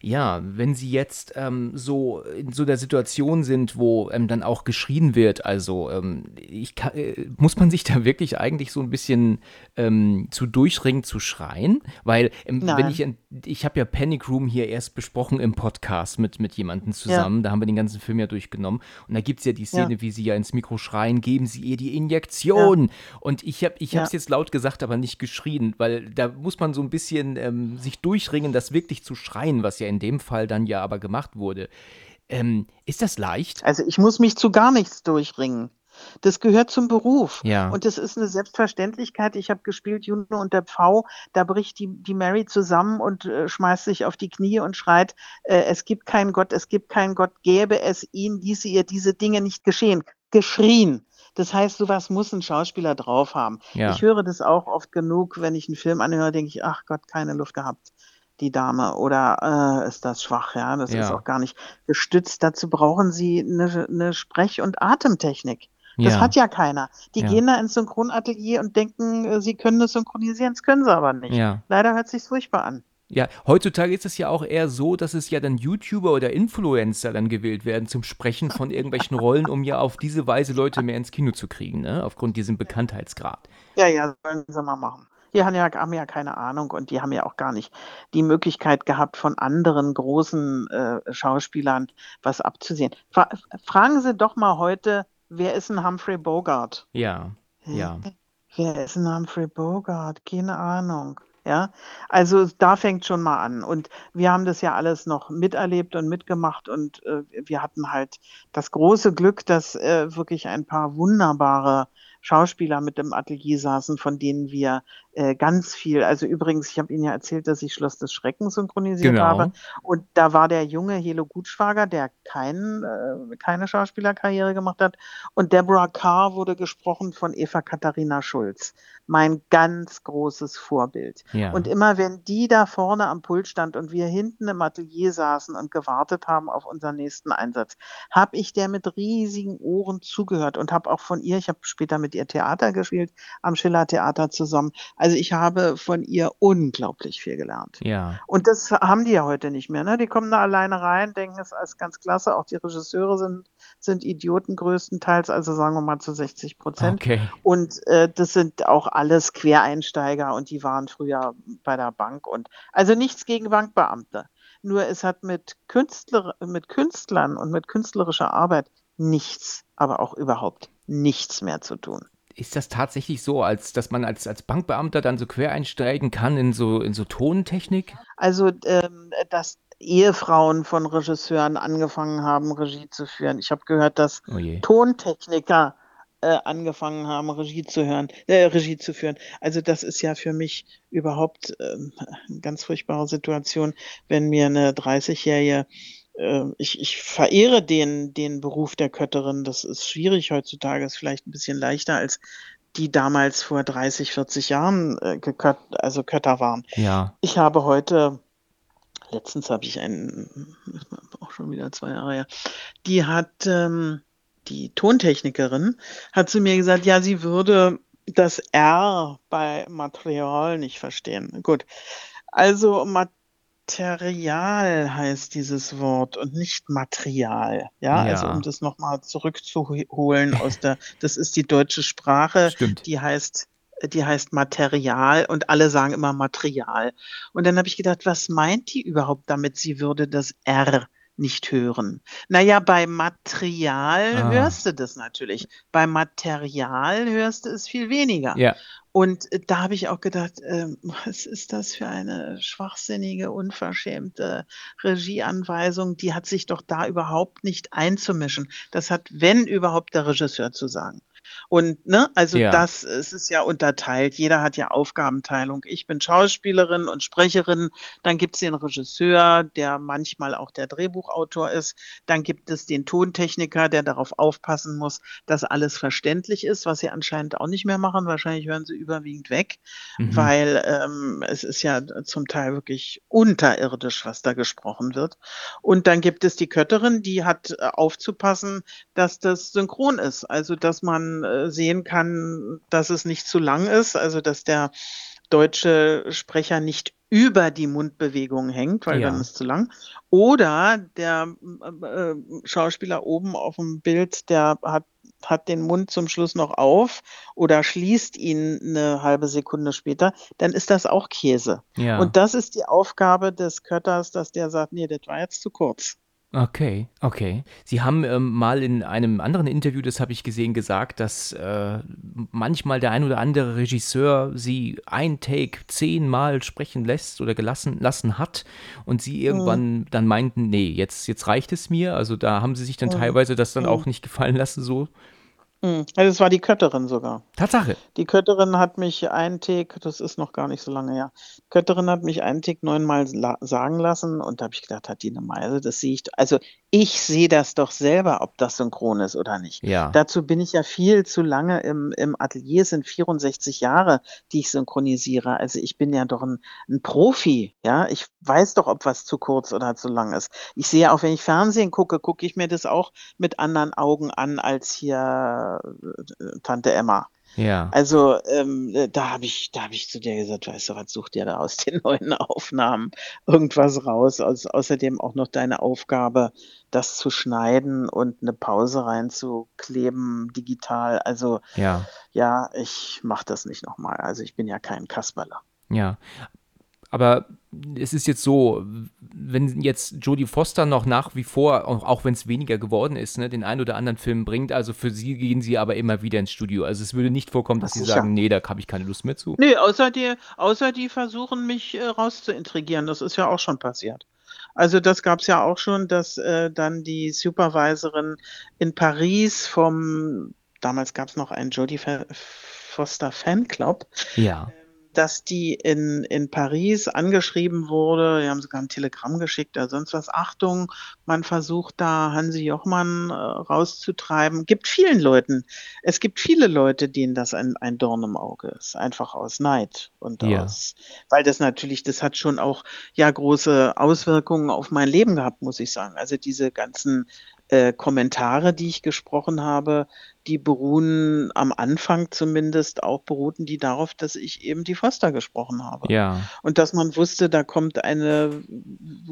Ja, wenn Sie jetzt ähm, so in so der Situation sind, wo ähm, dann auch geschrien wird, also ähm, ich kann, äh, muss man sich da wirklich eigentlich so ein bisschen ähm, zu durchringen zu schreien? Weil ähm, wenn ich, ich habe ja Panic Room hier erst besprochen im Podcast mit, mit jemandem zusammen, ja. da haben wir den ganzen Film ja durchgenommen und da gibt es ja die Szene, ja. wie sie ja ins Mikro schreien, geben Sie ihr die Injektion. Ja. Und ich habe ich es jetzt laut gesagt, aber nicht geschrien, weil da muss man so ein bisschen ähm, sich durchringen, das wirklich zu schreien, was ja in dem Fall dann ja aber gemacht wurde. Ähm, ist das leicht? Also ich muss mich zu gar nichts durchringen. Das gehört zum Beruf. Ja. Und das ist eine Selbstverständlichkeit. Ich habe gespielt Juno und der Pfau. Da bricht die, die Mary zusammen und äh, schmeißt sich auf die Knie und schreit, äh, es gibt keinen Gott, es gibt keinen Gott, gäbe es ihn, diese ihr diese Dinge nicht geschehen. Geschrien. Das heißt, sowas muss ein Schauspieler drauf haben. Ja. Ich höre das auch oft genug, wenn ich einen Film anhöre, denke ich, ach Gott, keine Luft gehabt, die Dame. Oder äh, ist das schwach, ja, das ist Ja. auch gar nicht gestützt. Dazu brauchen sie eine, eine Sprech- und Atemtechnik. Das Ja. hat ja keiner. Die Ja. gehen da ins Synchronatelier und denken, äh, sie können das synchronisieren, das können sie aber nicht. Ja. Leider hört sich furchtbar an. Ja, heutzutage ist es ja auch eher so, dass es ja dann YouTuber oder Influencer dann gewählt werden zum Sprechen von irgendwelchen Rollen, um ja auf diese Weise Leute mehr ins Kino zu kriegen, ne? Aufgrund diesem Bekanntheitsgrad. Ja, ja, sollen sie mal machen. Die haben ja, haben ja keine Ahnung und die haben ja auch gar nicht die Möglichkeit gehabt, von anderen großen äh, Schauspielern was abzusehen. Fra fragen Sie doch mal heute, wer ist ein Humphrey Bogart? Ja, ja. Wer ist ein Humphrey Bogart? Keine Ahnung. Ja, also da fängt schon mal an. Und wir haben das ja alles noch miterlebt und mitgemacht und äh, wir hatten halt das große Glück, dass äh, wirklich ein paar wunderbare Schauspieler mit im Atelier saßen, von denen wir äh, ganz viel, also übrigens, ich habe Ihnen ja erzählt, dass ich Schloss des Schreckens synchronisiert Genau. habe. Und da war der junge Helo Gutschwager, der kein, äh, keine Schauspielerkarriere gemacht hat. Und Deborah Carr wurde gesprochen von Eva Katharina Schulz. Mein ganz großes Vorbild. Ja. Und immer wenn die da vorne am Pult stand und wir hinten im Atelier saßen und gewartet haben auf unseren nächsten Einsatz, habe ich der mit riesigen Ohren zugehört und habe auch von ihr, ich habe später mit ihr Theater gespielt, am Schiller Theater zusammen. Also ich habe von ihr unglaublich viel gelernt. ja. Und das haben die ja heute nicht mehr. Ne? Die kommen da alleine rein, denken es als ganz klasse. Auch die Regisseure sind, sind Idioten größtenteils, also sagen wir mal zu 60 Prozent. Okay. Und äh, das sind auch alles Quereinsteiger und die waren früher bei der Bank und also nichts gegen Bankbeamte. Nur es hat mit, Künstler, mit Künstlern und mit künstlerischer Arbeit nichts, aber auch überhaupt nichts mehr zu tun. Ist das tatsächlich so, als dass man als, als Bankbeamter dann so quer einsteigen kann in so, in so Tonentechnik? Also, ähm, dass Ehefrauen von Regisseuren angefangen haben, Regie zu führen. Ich habe gehört, dass Oh. Tontechniker äh, angefangen haben, Regie zu hören, äh, Regie zu führen. Also das ist ja für mich überhaupt ähm, eine ganz furchtbare Situation, wenn mir eine 30-jährige äh, ich, ich verehre den, den Beruf der Kötterin. Das ist schwierig heutzutage, ist vielleicht ein bisschen leichter als die damals vor 30, 40 Jahren äh, gekött, also Kötter waren. Ja. Ich habe heute, letztens habe ich einen, auch schon wieder zwei Jahre her, die hat, ähm, die Tontechnikerin, hat zu mir gesagt, ja, sie würde das R bei Material nicht verstehen. Gut. Also Material heißt dieses Wort und nicht Material. Ja, also Ja. um das nochmal zurückzuholen aus der, das ist die deutsche Sprache Stimmt. die heißt, die heißt Material und alle sagen immer Material. Und dann habe ich gedacht, was meint die überhaupt damit? Sie würde das R nicht hören. Naja, bei Material Ah. hörst du das natürlich. Bei Material hörst du es viel weniger. Ja. Und äh, da habe ich auch gedacht, ähm, was ist das für eine schwachsinnige, unverschämte Regieanweisung? Die hat sich doch da überhaupt nicht einzumischen. Das hat, wenn überhaupt, der Regisseur zu sagen. Und ne, also Ja. das es ist ja unterteilt. Jeder hat ja Aufgabenteilung. Ich bin Schauspielerin und Sprecherin. Dann gibt es den Regisseur, der manchmal auch der Drehbuchautor ist. Dann gibt es den Tontechniker, der darauf aufpassen muss, dass alles verständlich ist, was sie anscheinend auch nicht mehr machen. Wahrscheinlich hören sie überwiegend weg, Mhm. weil ähm, es ist ja zum Teil wirklich unterirdisch, was da gesprochen wird. Und dann gibt es die Kötterin, die hat äh, aufzupassen, dass das synchron ist. Also, dass man äh, sehen kann, dass es nicht zu lang ist, also dass der deutsche Sprecher nicht über die Mundbewegung hängt, weil Ja. dann ist es zu lang. Oder der äh, Schauspieler oben auf dem Bild, der hat, hat den Mund zum Schluss noch auf oder schließt ihn eine halbe Sekunde später, dann ist das auch Käse. Ja. Und das ist die Aufgabe des Kötters, dass der sagt, nee, das war jetzt zu kurz. Okay, okay. Sie haben ähm, mal in einem anderen Interview, das habe ich gesehen, gesagt, dass äh, manchmal der ein oder andere Regisseur sie ein Take zehnmal sprechen lässt oder gelassen lassen hat und sie irgendwann dann meinten, nee, jetzt, jetzt reicht es mir. Also da haben sie sich dann Mhm. teilweise das dann Mhm. auch nicht gefallen lassen, so. Mhm. Also es war die Kötterin sogar. Tatsache. Die Kötterin hat mich einen Tick, das ist noch gar nicht so lange her, die Kötterin hat mich einen Tick neunmal la sagen lassen und da habe ich gedacht, hat die eine Meise, das sehe ich, also ich sehe das doch selber, ob das synchron ist oder nicht. Ja. Dazu bin ich ja viel zu lange im, im Atelier, es sind 64 Jahre, die ich synchronisiere. Also ich bin ja doch ein, ein Profi, ja. Ich weiß doch, ob was zu kurz oder zu lang ist. Ich sehe auch, wenn ich Fernsehen gucke, gucke ich mir das auch mit anderen Augen an als hier Tante Emma. Ja. Also ähm, äh, da habe ich, da habe ich zu dir gesagt, weißt du, was sucht ihr da aus den neuen Aufnahmen irgendwas raus? Aus, außerdem auch noch deine Aufgabe, das zu schneiden und eine Pause reinzukleben digital. Also Ja. ja, ich mache das nicht nochmal. Also ich bin ja kein Kasperler. Ja. Aber es ist jetzt so, wenn jetzt Jodie Foster noch nach wie vor, auch, wenn es weniger geworden ist, ne, den einen oder anderen Film bringt, also für sie gehen sie aber immer wieder ins Studio. Also es würde nicht vorkommen, dass sie Sicher. sagen, nee, da habe ich keine Lust mehr zu. Nee, außer die, außer die versuchen mich äh, rauszuintrigieren. Das ist ja auch schon passiert. Also das gab es ja auch schon, dass äh, dann die Supervisorin in Paris vom, damals gab es noch einen Jodie Foster Fanclub, Ja. Dass die in, in Paris angeschrieben wurde, die haben sogar ein Telegramm geschickt oder sonst was. Achtung, man versucht da Hansi Jochmann äh, rauszutreiben. Gibt vielen Leuten. Es gibt viele Leute, denen das ein, ein Dorn im Auge ist. Einfach aus Neid und Ja. aus, weil das natürlich, das hat schon auch ja große Auswirkungen auf mein Leben gehabt, muss ich sagen. Also diese ganzen äh, Kommentare, die ich gesprochen habe, die beruhen am Anfang zumindest auch beruhten die darauf, dass ich eben die Foster gesprochen habe. Ja. Und dass man wusste, da kommt eine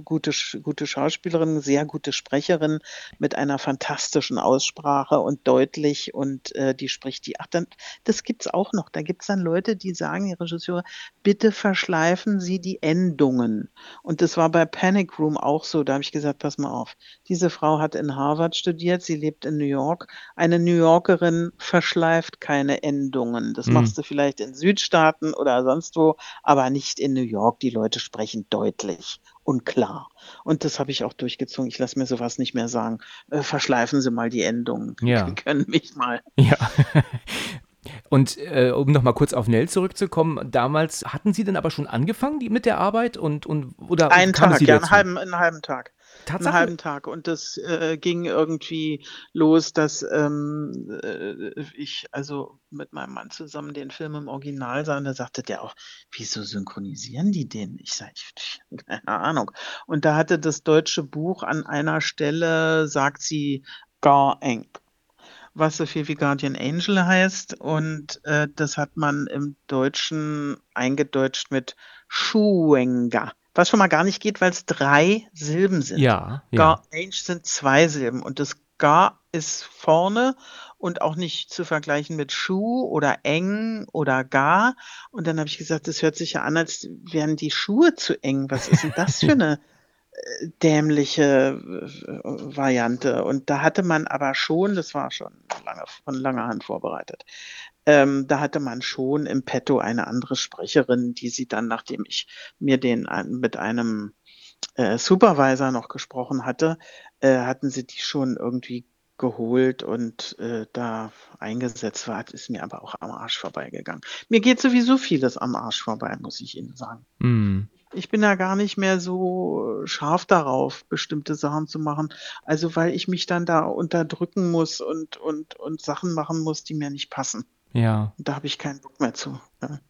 gute, gute Schauspielerin, sehr gute Sprecherin mit einer fantastischen Aussprache und deutlich und äh, die spricht die. Ach, dann, das gibt's auch noch. Da gibt's dann Leute, die sagen, die Regisseure, bitte verschleifen Sie die Endungen. Und das war bei Panic Room auch so. Da habe ich gesagt, pass mal auf. Diese Frau hat in Harvard studiert, sie lebt in New York. Eine New Yorkerin verschleift keine Endungen. Das Mhm. machst du vielleicht in Südstaaten oder sonst wo, aber nicht in New York. Die Leute sprechen deutlich und klar. Und das habe ich auch durchgezogen. Ich lasse mir sowas nicht mehr sagen. Äh, verschleifen Sie mal die Endungen. Ja. Die können mich mal. Ja. Und äh, um nochmal kurz auf Nell zurückzukommen, damals hatten Sie denn aber schon angefangen die, mit der Arbeit und, und oder Einen Tag, ja, einen halben, einen halben Tag. Einen Tatsache? halben Tag. Und das äh, ging irgendwie los, dass ähm, äh, ich also mit meinem Mann zusammen den Film im Original sah und da sagte der auch, wieso synchronisieren die den? Ich sage, keine Ahnung. Und da hatte das deutsche Buch an einer Stelle, sagt sie, gar eng. Was so viel wie Guardian Angel heißt. Und äh, das hat man im Deutschen eingedeutscht mit Schuenga. Was schon mal gar nicht geht, weil es drei Silben sind. Ja, ja. Gar Angel sind zwei Silben und das Gar ist vorne und auch nicht zu vergleichen mit Schuh oder eng oder gar. Und dann habe ich gesagt, das hört sich ja an, als wären die Schuhe zu eng. Was ist denn das für eine dämliche äh, Variante? Und da hatte man aber schon, das war schon lange, von langer Hand vorbereitet, ähm, da hatte man schon im Petto eine andere Sprecherin, die sie dann, nachdem ich mir den mit einem äh, Supervisor noch gesprochen hatte, äh, hatten sie die schon irgendwie geholt und äh, da eingesetzt war, ist mir aber auch am Arsch vorbeigegangen. Mir geht sowieso vieles am Arsch vorbei, muss ich Ihnen sagen. Hm. Ich bin ja gar nicht mehr so scharf darauf, bestimmte Sachen zu machen. Also weil ich mich dann da unterdrücken muss und, und, und Sachen machen muss, die mir nicht passen. Ja. Und da habe ich keinen Bock mehr zu. Ja.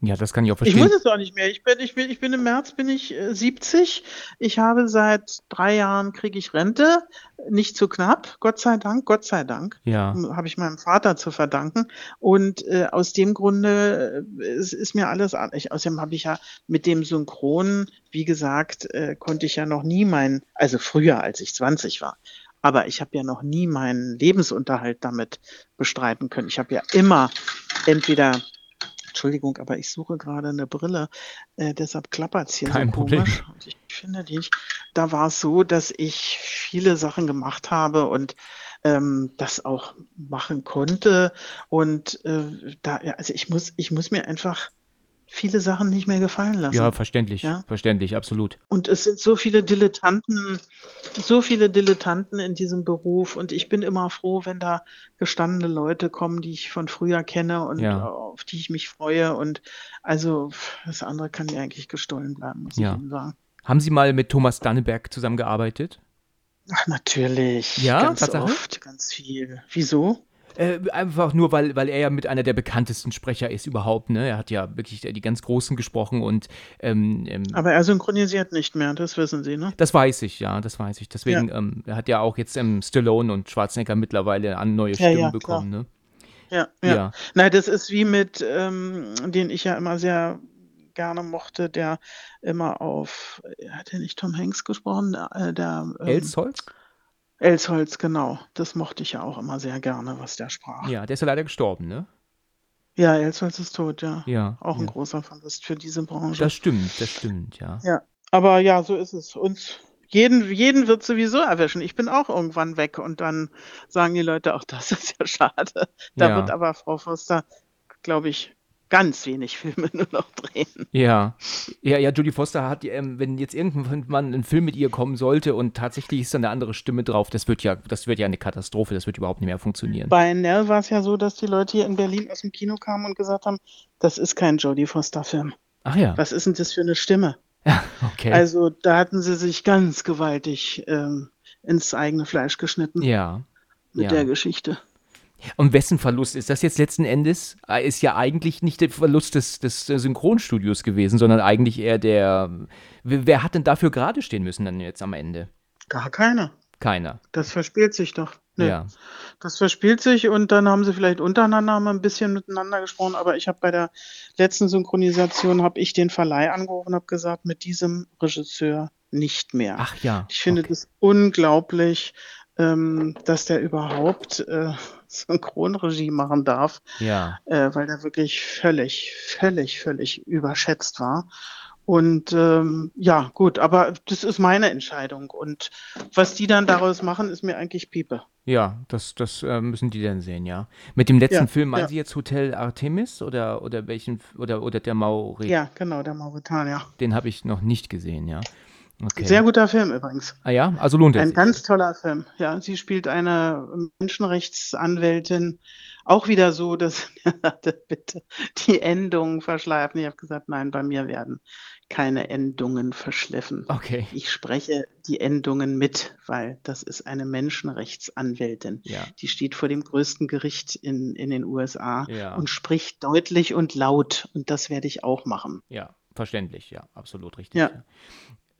Ja, das kann ich auch Ich verstehen. muss es auch nicht mehr. Ich bin, ich bin, ich bin im März bin ich äh, 70. Ich habe seit drei Jahren kriege ich Rente. Nicht zu knapp. Gott sei Dank. Gott sei Dank. ja. Hm, Habe ich meinem Vater zu verdanken. Und äh, aus dem Grunde äh, ist, ist mir alles an. Ich, außerdem habe ich ja mit dem Synchron, wie gesagt, äh, konnte ich ja noch nie mein, also früher, als ich 20 war. Aber ich habe ja noch nie meinen Lebensunterhalt damit bestreiten können. Ich habe ja immer entweder Entschuldigung, aber ich suche gerade eine Brille, äh, deshalb klappert es hier Kein so Problem. komisch. Und ich finde die nicht. Da war es so, dass ich viele Sachen gemacht habe und ähm, das auch machen konnte. Und äh, da, ja, also ich muss, ich muss mir einfach viele Sachen nicht mehr gefallen lassen. Ja, verständlich, Ja. verständlich, absolut. Und es sind so viele Dilettanten, so viele Dilettanten in diesem Beruf. Und ich bin immer froh, wenn da gestandene Leute kommen, die ich von früher kenne und Ja. auf die ich mich freue. Und also das andere kann mir eigentlich gestohlen bleiben, muss Ja. ich Ihnen sagen. Haben Sie mal mit Thomas Danneberg zusammengearbeitet? Ach, natürlich. Ja, ganz oft, ganz viel. Wieso? Äh, einfach nur, weil, weil er ja mit einer der bekanntesten Sprecher ist überhaupt, ne? Er hat ja wirklich die ganz Großen gesprochen und ähm, ähm, Aber er synchronisiert nicht mehr, das wissen Sie, ne? das weiß ich, ja, das weiß ich. Deswegen, ähm, er hat ja auch jetzt ähm, Stallone und Schwarzenegger mittlerweile an neue Ja, Stimmen ja, bekommen, ne? Ja, ja. Ja. Nein, das ist wie mit, ähm, den ich ja immer sehr gerne mochte, der immer auf, hat er nicht Tom Hanks gesprochen? Äh, der ähm, Elsholz? Elsholz, genau. Das mochte ich ja auch immer sehr gerne, was der sprach. Ja, der ist ja leider gestorben, ne? Ja, Elsholz ist tot, ja. Ja. Auch ein ja. großer Verlust für diese Branche. Das stimmt, das stimmt, ja. Ja, aber ja, so ist es. Und jeden, jeden wird sowieso erwischen. Ich bin auch irgendwann weg und dann sagen die Leute, auch das ist ja schade. Da Ja. wird aber Frau Foster, glaube ich, ganz wenig Filme nur noch drehen. Ja, ja, ja, Jodie Foster hat, ähm, wenn jetzt irgendwann ein Film mit ihr kommen sollte und tatsächlich ist dann eine andere Stimme drauf, das wird ja, das wird ja eine Katastrophe, das wird überhaupt nicht mehr funktionieren. Bei Nell war es ja so, dass die Leute hier in Berlin aus dem Kino kamen und gesagt haben, das ist kein Jodie Foster-Film. Ach ja, Was ist denn das für eine Stimme? okay. Also da hatten sie sich ganz gewaltig ähm, ins eigene Fleisch geschnitten ja. mit ja. der Geschichte. Und wessen Verlust ist das jetzt letzten Endes? Äh, Ist ja eigentlich nicht der Verlust des, des äh, Synchronstudios gewesen, sondern eigentlich eher der. Wer wer hat denn dafür gerade stehen müssen dann jetzt am Ende? Gar keiner. Keiner. Das verspielt sich doch. Nee. Ja. Das verspielt sich und dann haben sie vielleicht untereinander mal ein bisschen miteinander gesprochen, aber ich habe bei der letzten Synchronisation habe ich den Verleih angerufen und habe gesagt, mit diesem Regisseur nicht mehr. Ach ja. ich finde okay. das unglaublich, ähm, dass der überhaupt äh, Synchronregie machen darf, Ja. äh, weil der wirklich völlig, völlig, völlig überschätzt war. Und ähm, ja, gut, aber das ist meine Entscheidung. Und was die dann daraus machen, ist mir eigentlich Piepe. Ja, das, das äh, müssen die dann sehen, ja. Mit dem letzten Ja, Film meinen ja. Sie jetzt Hotel Artemis oder, oder welchen oder, oder der Maori? Ja, genau, der Mauretanier. Den habe ich noch nicht gesehen, ja. Okay. Sehr guter Film übrigens. Ah ja, also lohnt er Ein sich. ganz toller Film. Ja, sie spielt eine Menschenrechtsanwältin. Auch wieder so, dass bitte die Endungen verschleifen. Ich habe gesagt, nein, bei mir werden keine Endungen verschliffen. Okay. Ich spreche die Endungen mit, weil das ist eine Menschenrechtsanwältin. Ja. Die steht vor dem größten Gericht in, in den USA Ja. und spricht deutlich und laut. Und das werde ich auch machen. Ja, verständlich, ja, absolut richtig. Ja.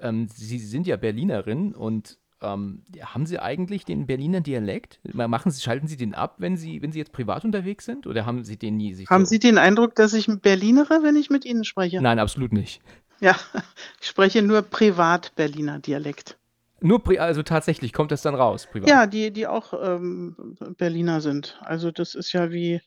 Ähm, Sie sind ja Berlinerin und ähm, haben Sie eigentlich den Berliner Dialekt? Machen Sie, schalten Sie den ab, wenn Sie, wenn Sie jetzt privat unterwegs sind? Oder haben Sie den nie Haben so Sie den Eindruck, dass ich Berlinere, wenn ich mit Ihnen spreche? Nein, absolut nicht. Ja, ich spreche nur privat Berliner Dialekt. Nur, pri also tatsächlich kommt das dann raus, privat. Ja, die, die auch ähm, Berliner sind. Also das ist ja wie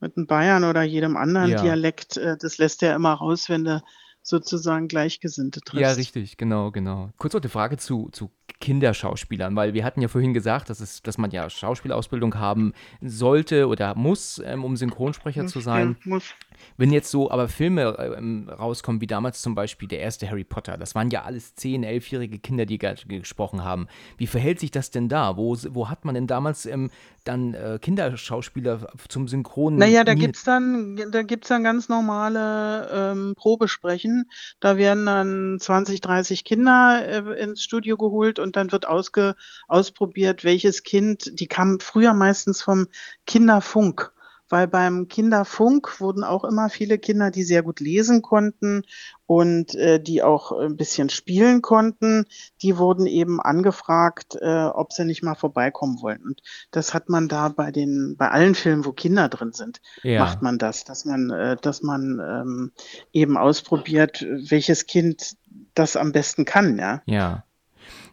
mit einem Bayern oder jedem anderen Ja. Dialekt. Äh, das lässt er immer raus, wenn du sozusagen Gleichgesinnte triffst. Ja, richtig, genau, genau. Kurz noch eine Frage zu, zu Kinderschauspielern, weil wir hatten ja vorhin gesagt, dass, es, dass man ja Schauspielausbildung haben sollte oder muss, ähm, um Synchronsprecher zu sein. Ja, muss. Wenn jetzt so aber Filme ähm, rauskommen, wie damals zum Beispiel der erste Harry Potter, das waren ja alles 10-, 11-jährige Kinder, die ge- gesprochen haben. Wie verhält sich das denn da? Wo, wo hat man denn damals ähm, dann äh, Kinderschauspieler zum Synchronen? Naja, da nie- gibt's dann, da gibt's dann ganz normale ähm, Probesprechen. Da werden dann 20, 30 Kinder äh, ins Studio geholt und dann wird ausge, ausprobiert, welches Kind, die kamen früher meistens vom Kinderfunk. Weil beim Kinderfunk wurden auch immer viele Kinder, die sehr gut lesen konnten und äh, die auch ein bisschen spielen konnten, die wurden eben angefragt, äh, ob sie nicht mal vorbeikommen wollen. Und das hat man da bei den, bei allen Filmen, wo Kinder drin sind, ja. macht man das, dass man, äh, dass man ähm, eben ausprobiert, welches Kind das am besten kann, ja. Ja.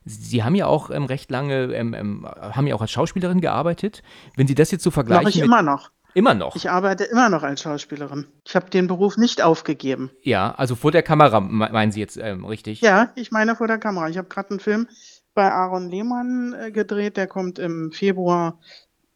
Sie haben ja auch ähm, recht lange, ähm, ähm, haben ja auch als Schauspielerin gearbeitet. Wenn Sie das jetzt so vergleichen Mache ich mit, immer noch. Immer noch. Ich arbeite immer noch als Schauspielerin. Ich habe den Beruf nicht aufgegeben. ja, also vor der Kamera me- meinen Sie jetzt ähm, richtig? Ja, ich meine vor der Kamera. Ich habe gerade einen Film bei Aaron Lehmann äh, gedreht, der kommt im Februar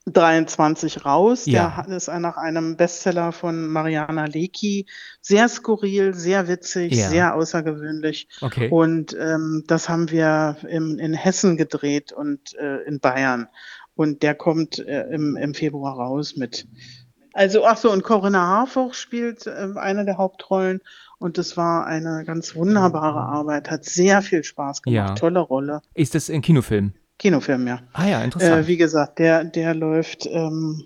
23 raus. Ja. Der ist nach einem Bestseller von Mariana Lecki. Sehr skurril, sehr witzig, Ja. sehr außergewöhnlich. Okay. Und ähm, das haben wir im, in Hessen gedreht und äh, in Bayern. Und der kommt äh, im, im Februar raus mit. Also, ach so, und Corinna Harfouch spielt äh, eine der Hauptrollen. Und das war eine ganz wunderbare Arbeit, hat sehr viel Spaß gemacht, Ja. tolle Rolle. Ist das ein Kinofilm? Kinofilm, ja. Ah ja, interessant. Äh, wie gesagt, der, der läuft ähm,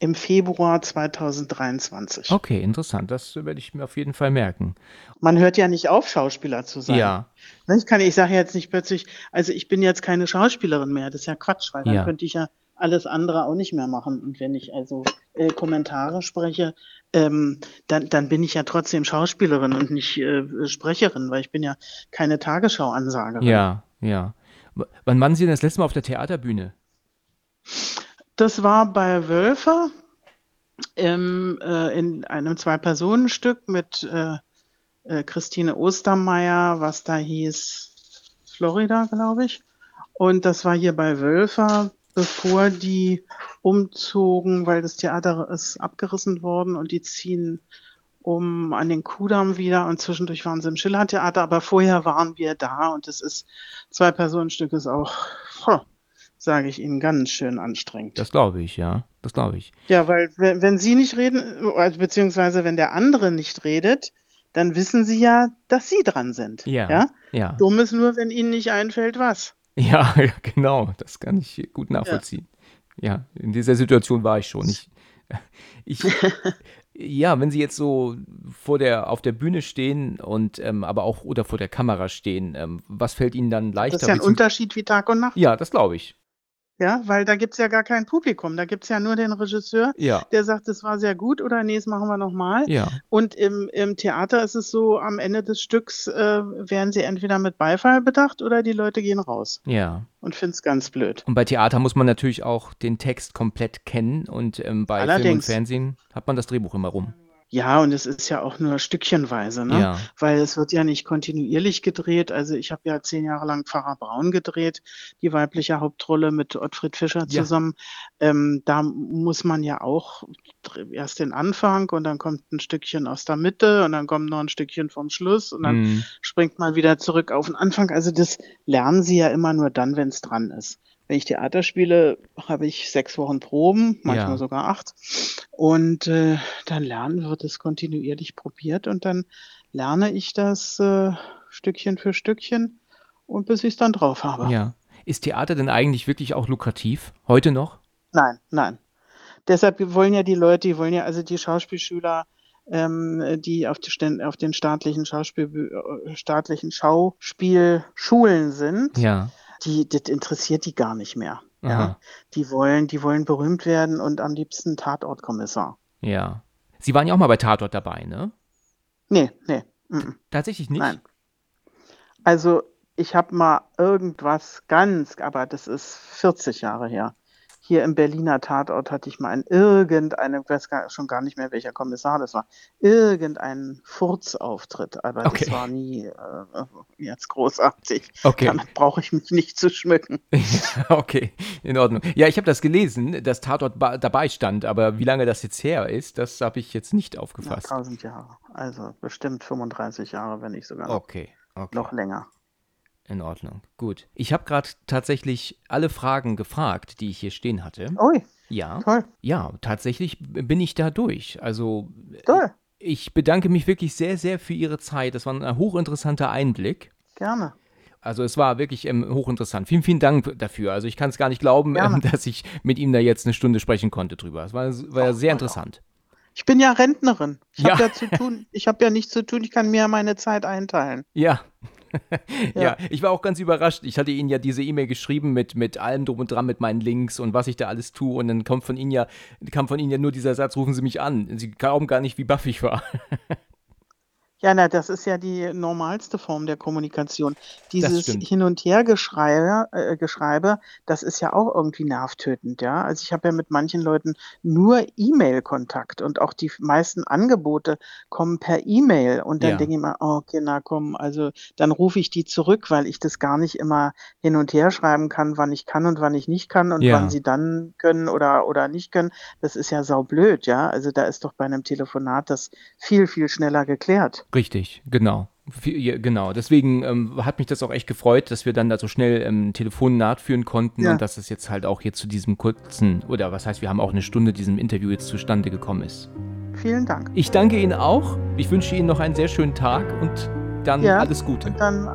im Februar 2023. okay, interessant. Das werde ich mir auf jeden Fall merken. Man hört ja nicht auf, Schauspieler zu sein. Ja, Ne, Ich kann, ich sage jetzt nicht plötzlich, also ich bin jetzt keine Schauspielerin mehr, das ist ja Quatsch, weil dann Ja. könnte ich ja alles andere auch nicht mehr machen. Und wenn ich also äh, Kommentare spreche, ähm, dann, dann bin ich ja trotzdem Schauspielerin und nicht äh, Sprecherin, weil ich bin ja keine Tagesschau-Ansagerin. ja, ja. W- Wann waren Sie denn das letzte Mal auf der Theaterbühne? Das war bei Wölfer im, äh, in einem Zwei-Personen-Stück mit äh, äh, Christine Ostermeier, was da hieß Florida, glaube ich. Und das war hier bei Wölfer, bevor die umzogen, weil das Theater ist abgerissen worden und die ziehen um an den Kudamm wieder und zwischendurch waren sie im Schillertheater, aber vorher waren wir da und es ist Zwei-Personen-Stück ist auch, sage ich Ihnen, ganz schön anstrengend. Das glaube ich, ja. Das glaube ich. Ja, weil wenn, wenn Sie nicht reden, also beziehungsweise wenn der andere nicht redet, dann wissen Sie ja, dass Sie dran sind. Ja. ja? Ja. Dumm ist nur, wenn Ihnen nicht einfällt, was. Ja, genau. Das kann ich gut nachvollziehen. Ja, in dieser Situation war ich schon. Ich, ich, ja, wenn Sie jetzt so vor der, auf der Bühne stehen und ähm, aber auch oder vor der Kamera stehen, ähm, was fällt Ihnen dann leichter? Das ist ja ein Unterschied wie Tag und Nacht. ja, das glaube ich. Ja, weil da gibt's ja gar kein Publikum. Da gibt's ja nur den Regisseur, Ja, der sagt, das war sehr gut oder nee, das machen wir nochmal. ja, Und im, im Theater ist es so, am Ende des Stücks äh, werden sie entweder mit Beifall bedacht oder die Leute gehen raus ja. und finden's ganz blöd. Und bei Theater muss man natürlich auch den Text komplett kennen und ähm, bei Film und Allerdings. Fernsehen hat man das Drehbuch immer rum. Ja, und es ist ja auch nur stückchenweise, ne? Ja, weil es wird ja nicht kontinuierlich gedreht. Also ich habe ja zehn Jahre lang Pfarrer Braun gedreht, die weibliche Hauptrolle mit Ottfried Fischer Ja. zusammen. Ähm, da muss man ja auch erst den Anfang und dann kommt ein Stückchen aus der Mitte und dann kommt noch ein Stückchen vom Schluss und dann mm, springt man wieder zurück auf den Anfang. Also das lernen sie ja immer nur dann, wenn es dran ist. Wenn ich Theater spiele, habe ich sechs Wochen Proben, manchmal Ja. sogar acht. Und äh, dann lernen wird es kontinuierlich probiert und dann lerne ich das äh, Stückchen für Stückchen und bis ich es dann drauf habe. ja. Ist Theater denn eigentlich wirklich auch lukrativ? Heute noch? Nein, nein. Deshalb wollen ja die Leute, die wollen ja also die Schauspielschüler, ähm, die auf, die, auf den staatlichen Schauspiel, äh, staatlichen Schauspielschulen sind, Ja. Die, das interessiert die gar nicht mehr. Ja? Die wollen, die wollen berühmt werden und am liebsten Tatortkommissar. Ja. Sie waren ja auch mal bei Tatort dabei, ne? Nee, nee. mm, Tatsächlich nicht? Nein. Also ich habe mal irgendwas ganz, aber das ist 40 Jahre her. Hier im Berliner Tatort hatte ich mal in irgendeinem, ich weiß gar, schon gar nicht mehr, welcher Kommissar das war, irgendeinen Furzauftritt, aber Okay. das war nie äh, jetzt großartig. Okay. Damit brauche ich mich nicht zu schmücken. okay, in Ordnung. Ja, ich habe das gelesen, dass Tatort dabei stand, aber wie lange das jetzt her ist, das habe ich jetzt nicht Ja, aufgefasst. 1000 Jahre. Also bestimmt 35 Jahre, wenn nicht sogar Okay, okay. noch länger. In Ordnung. Gut. Ich habe gerade tatsächlich alle Fragen gefragt, die ich hier stehen hatte. Ui, Ja. toll, Ja, tatsächlich bin ich da durch. Also toll, ich bedanke mich wirklich sehr, sehr für Ihre Zeit. Das war ein hochinteressanter Einblick. gerne. Also es war wirklich ähm, hochinteressant. Vielen, vielen Dank dafür. Also ich kann es gar nicht glauben, ähm, dass ich mit ihm da jetzt eine Stunde sprechen konnte drüber. Es war, war Ach, sehr ja. interessant. Ich bin ja Rentnerin. Ich Ja. habe ja zu tun. Ich habe ja nichts zu tun. Ich kann mir meine Zeit einteilen. Ja. ja. Ja. ich war auch ganz überrascht. Ich hatte Ihnen ja diese E-Mail geschrieben mit, mit allem drum und dran, mit meinen Links und was ich da alles tue. Und dann kommt von Ihnen ja, kam von Ihnen ja nur dieser Satz, rufen Sie mich an. Sie glauben gar nicht, wie baff ich war. Ja, na, das ist ja die normalste Form der Kommunikation. Dieses Hin und Hergeschreibe äh, Geschreibe, das ist ja auch irgendwie nervtötend, ja. Also, ich habe ja mit manchen Leuten nur E-Mail-Kontakt und auch die meisten Angebote kommen per E-Mail und dann Ja. denke ich mir: „Oh, okay, na komm“, also, dann rufe ich die zurück, weil ich das gar nicht immer hin und her schreiben kann, wann ich kann und wann ich nicht kann und wann sie dann können oder oder nicht können. Das ist ja saublöd, ja. Also, da ist doch bei einem Telefonat das viel, viel schneller geklärt. Richtig, genau. Genau, deswegen ähm, hat mich das auch echt gefreut, dass wir dann da so schnell ähm, Telefonat führen konnten ja. und dass es jetzt halt auch hier zu diesem kurzen, oder was heißt, wir haben auch eine Stunde diesem Interview jetzt zustande gekommen ist. Vielen Dank. Ich danke Ihnen auch. Ich wünsche Ihnen noch einen sehr schönen Tag und dann ja, alles Gute. Dann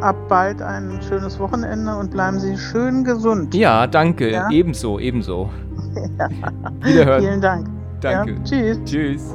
ab bald ein schönes Wochenende und bleiben Sie schön gesund. Ja, danke. Ja? Ebenso, ebenso. Ja. Wiederhören. Vielen Dank. Danke. tschüss. Tschüss.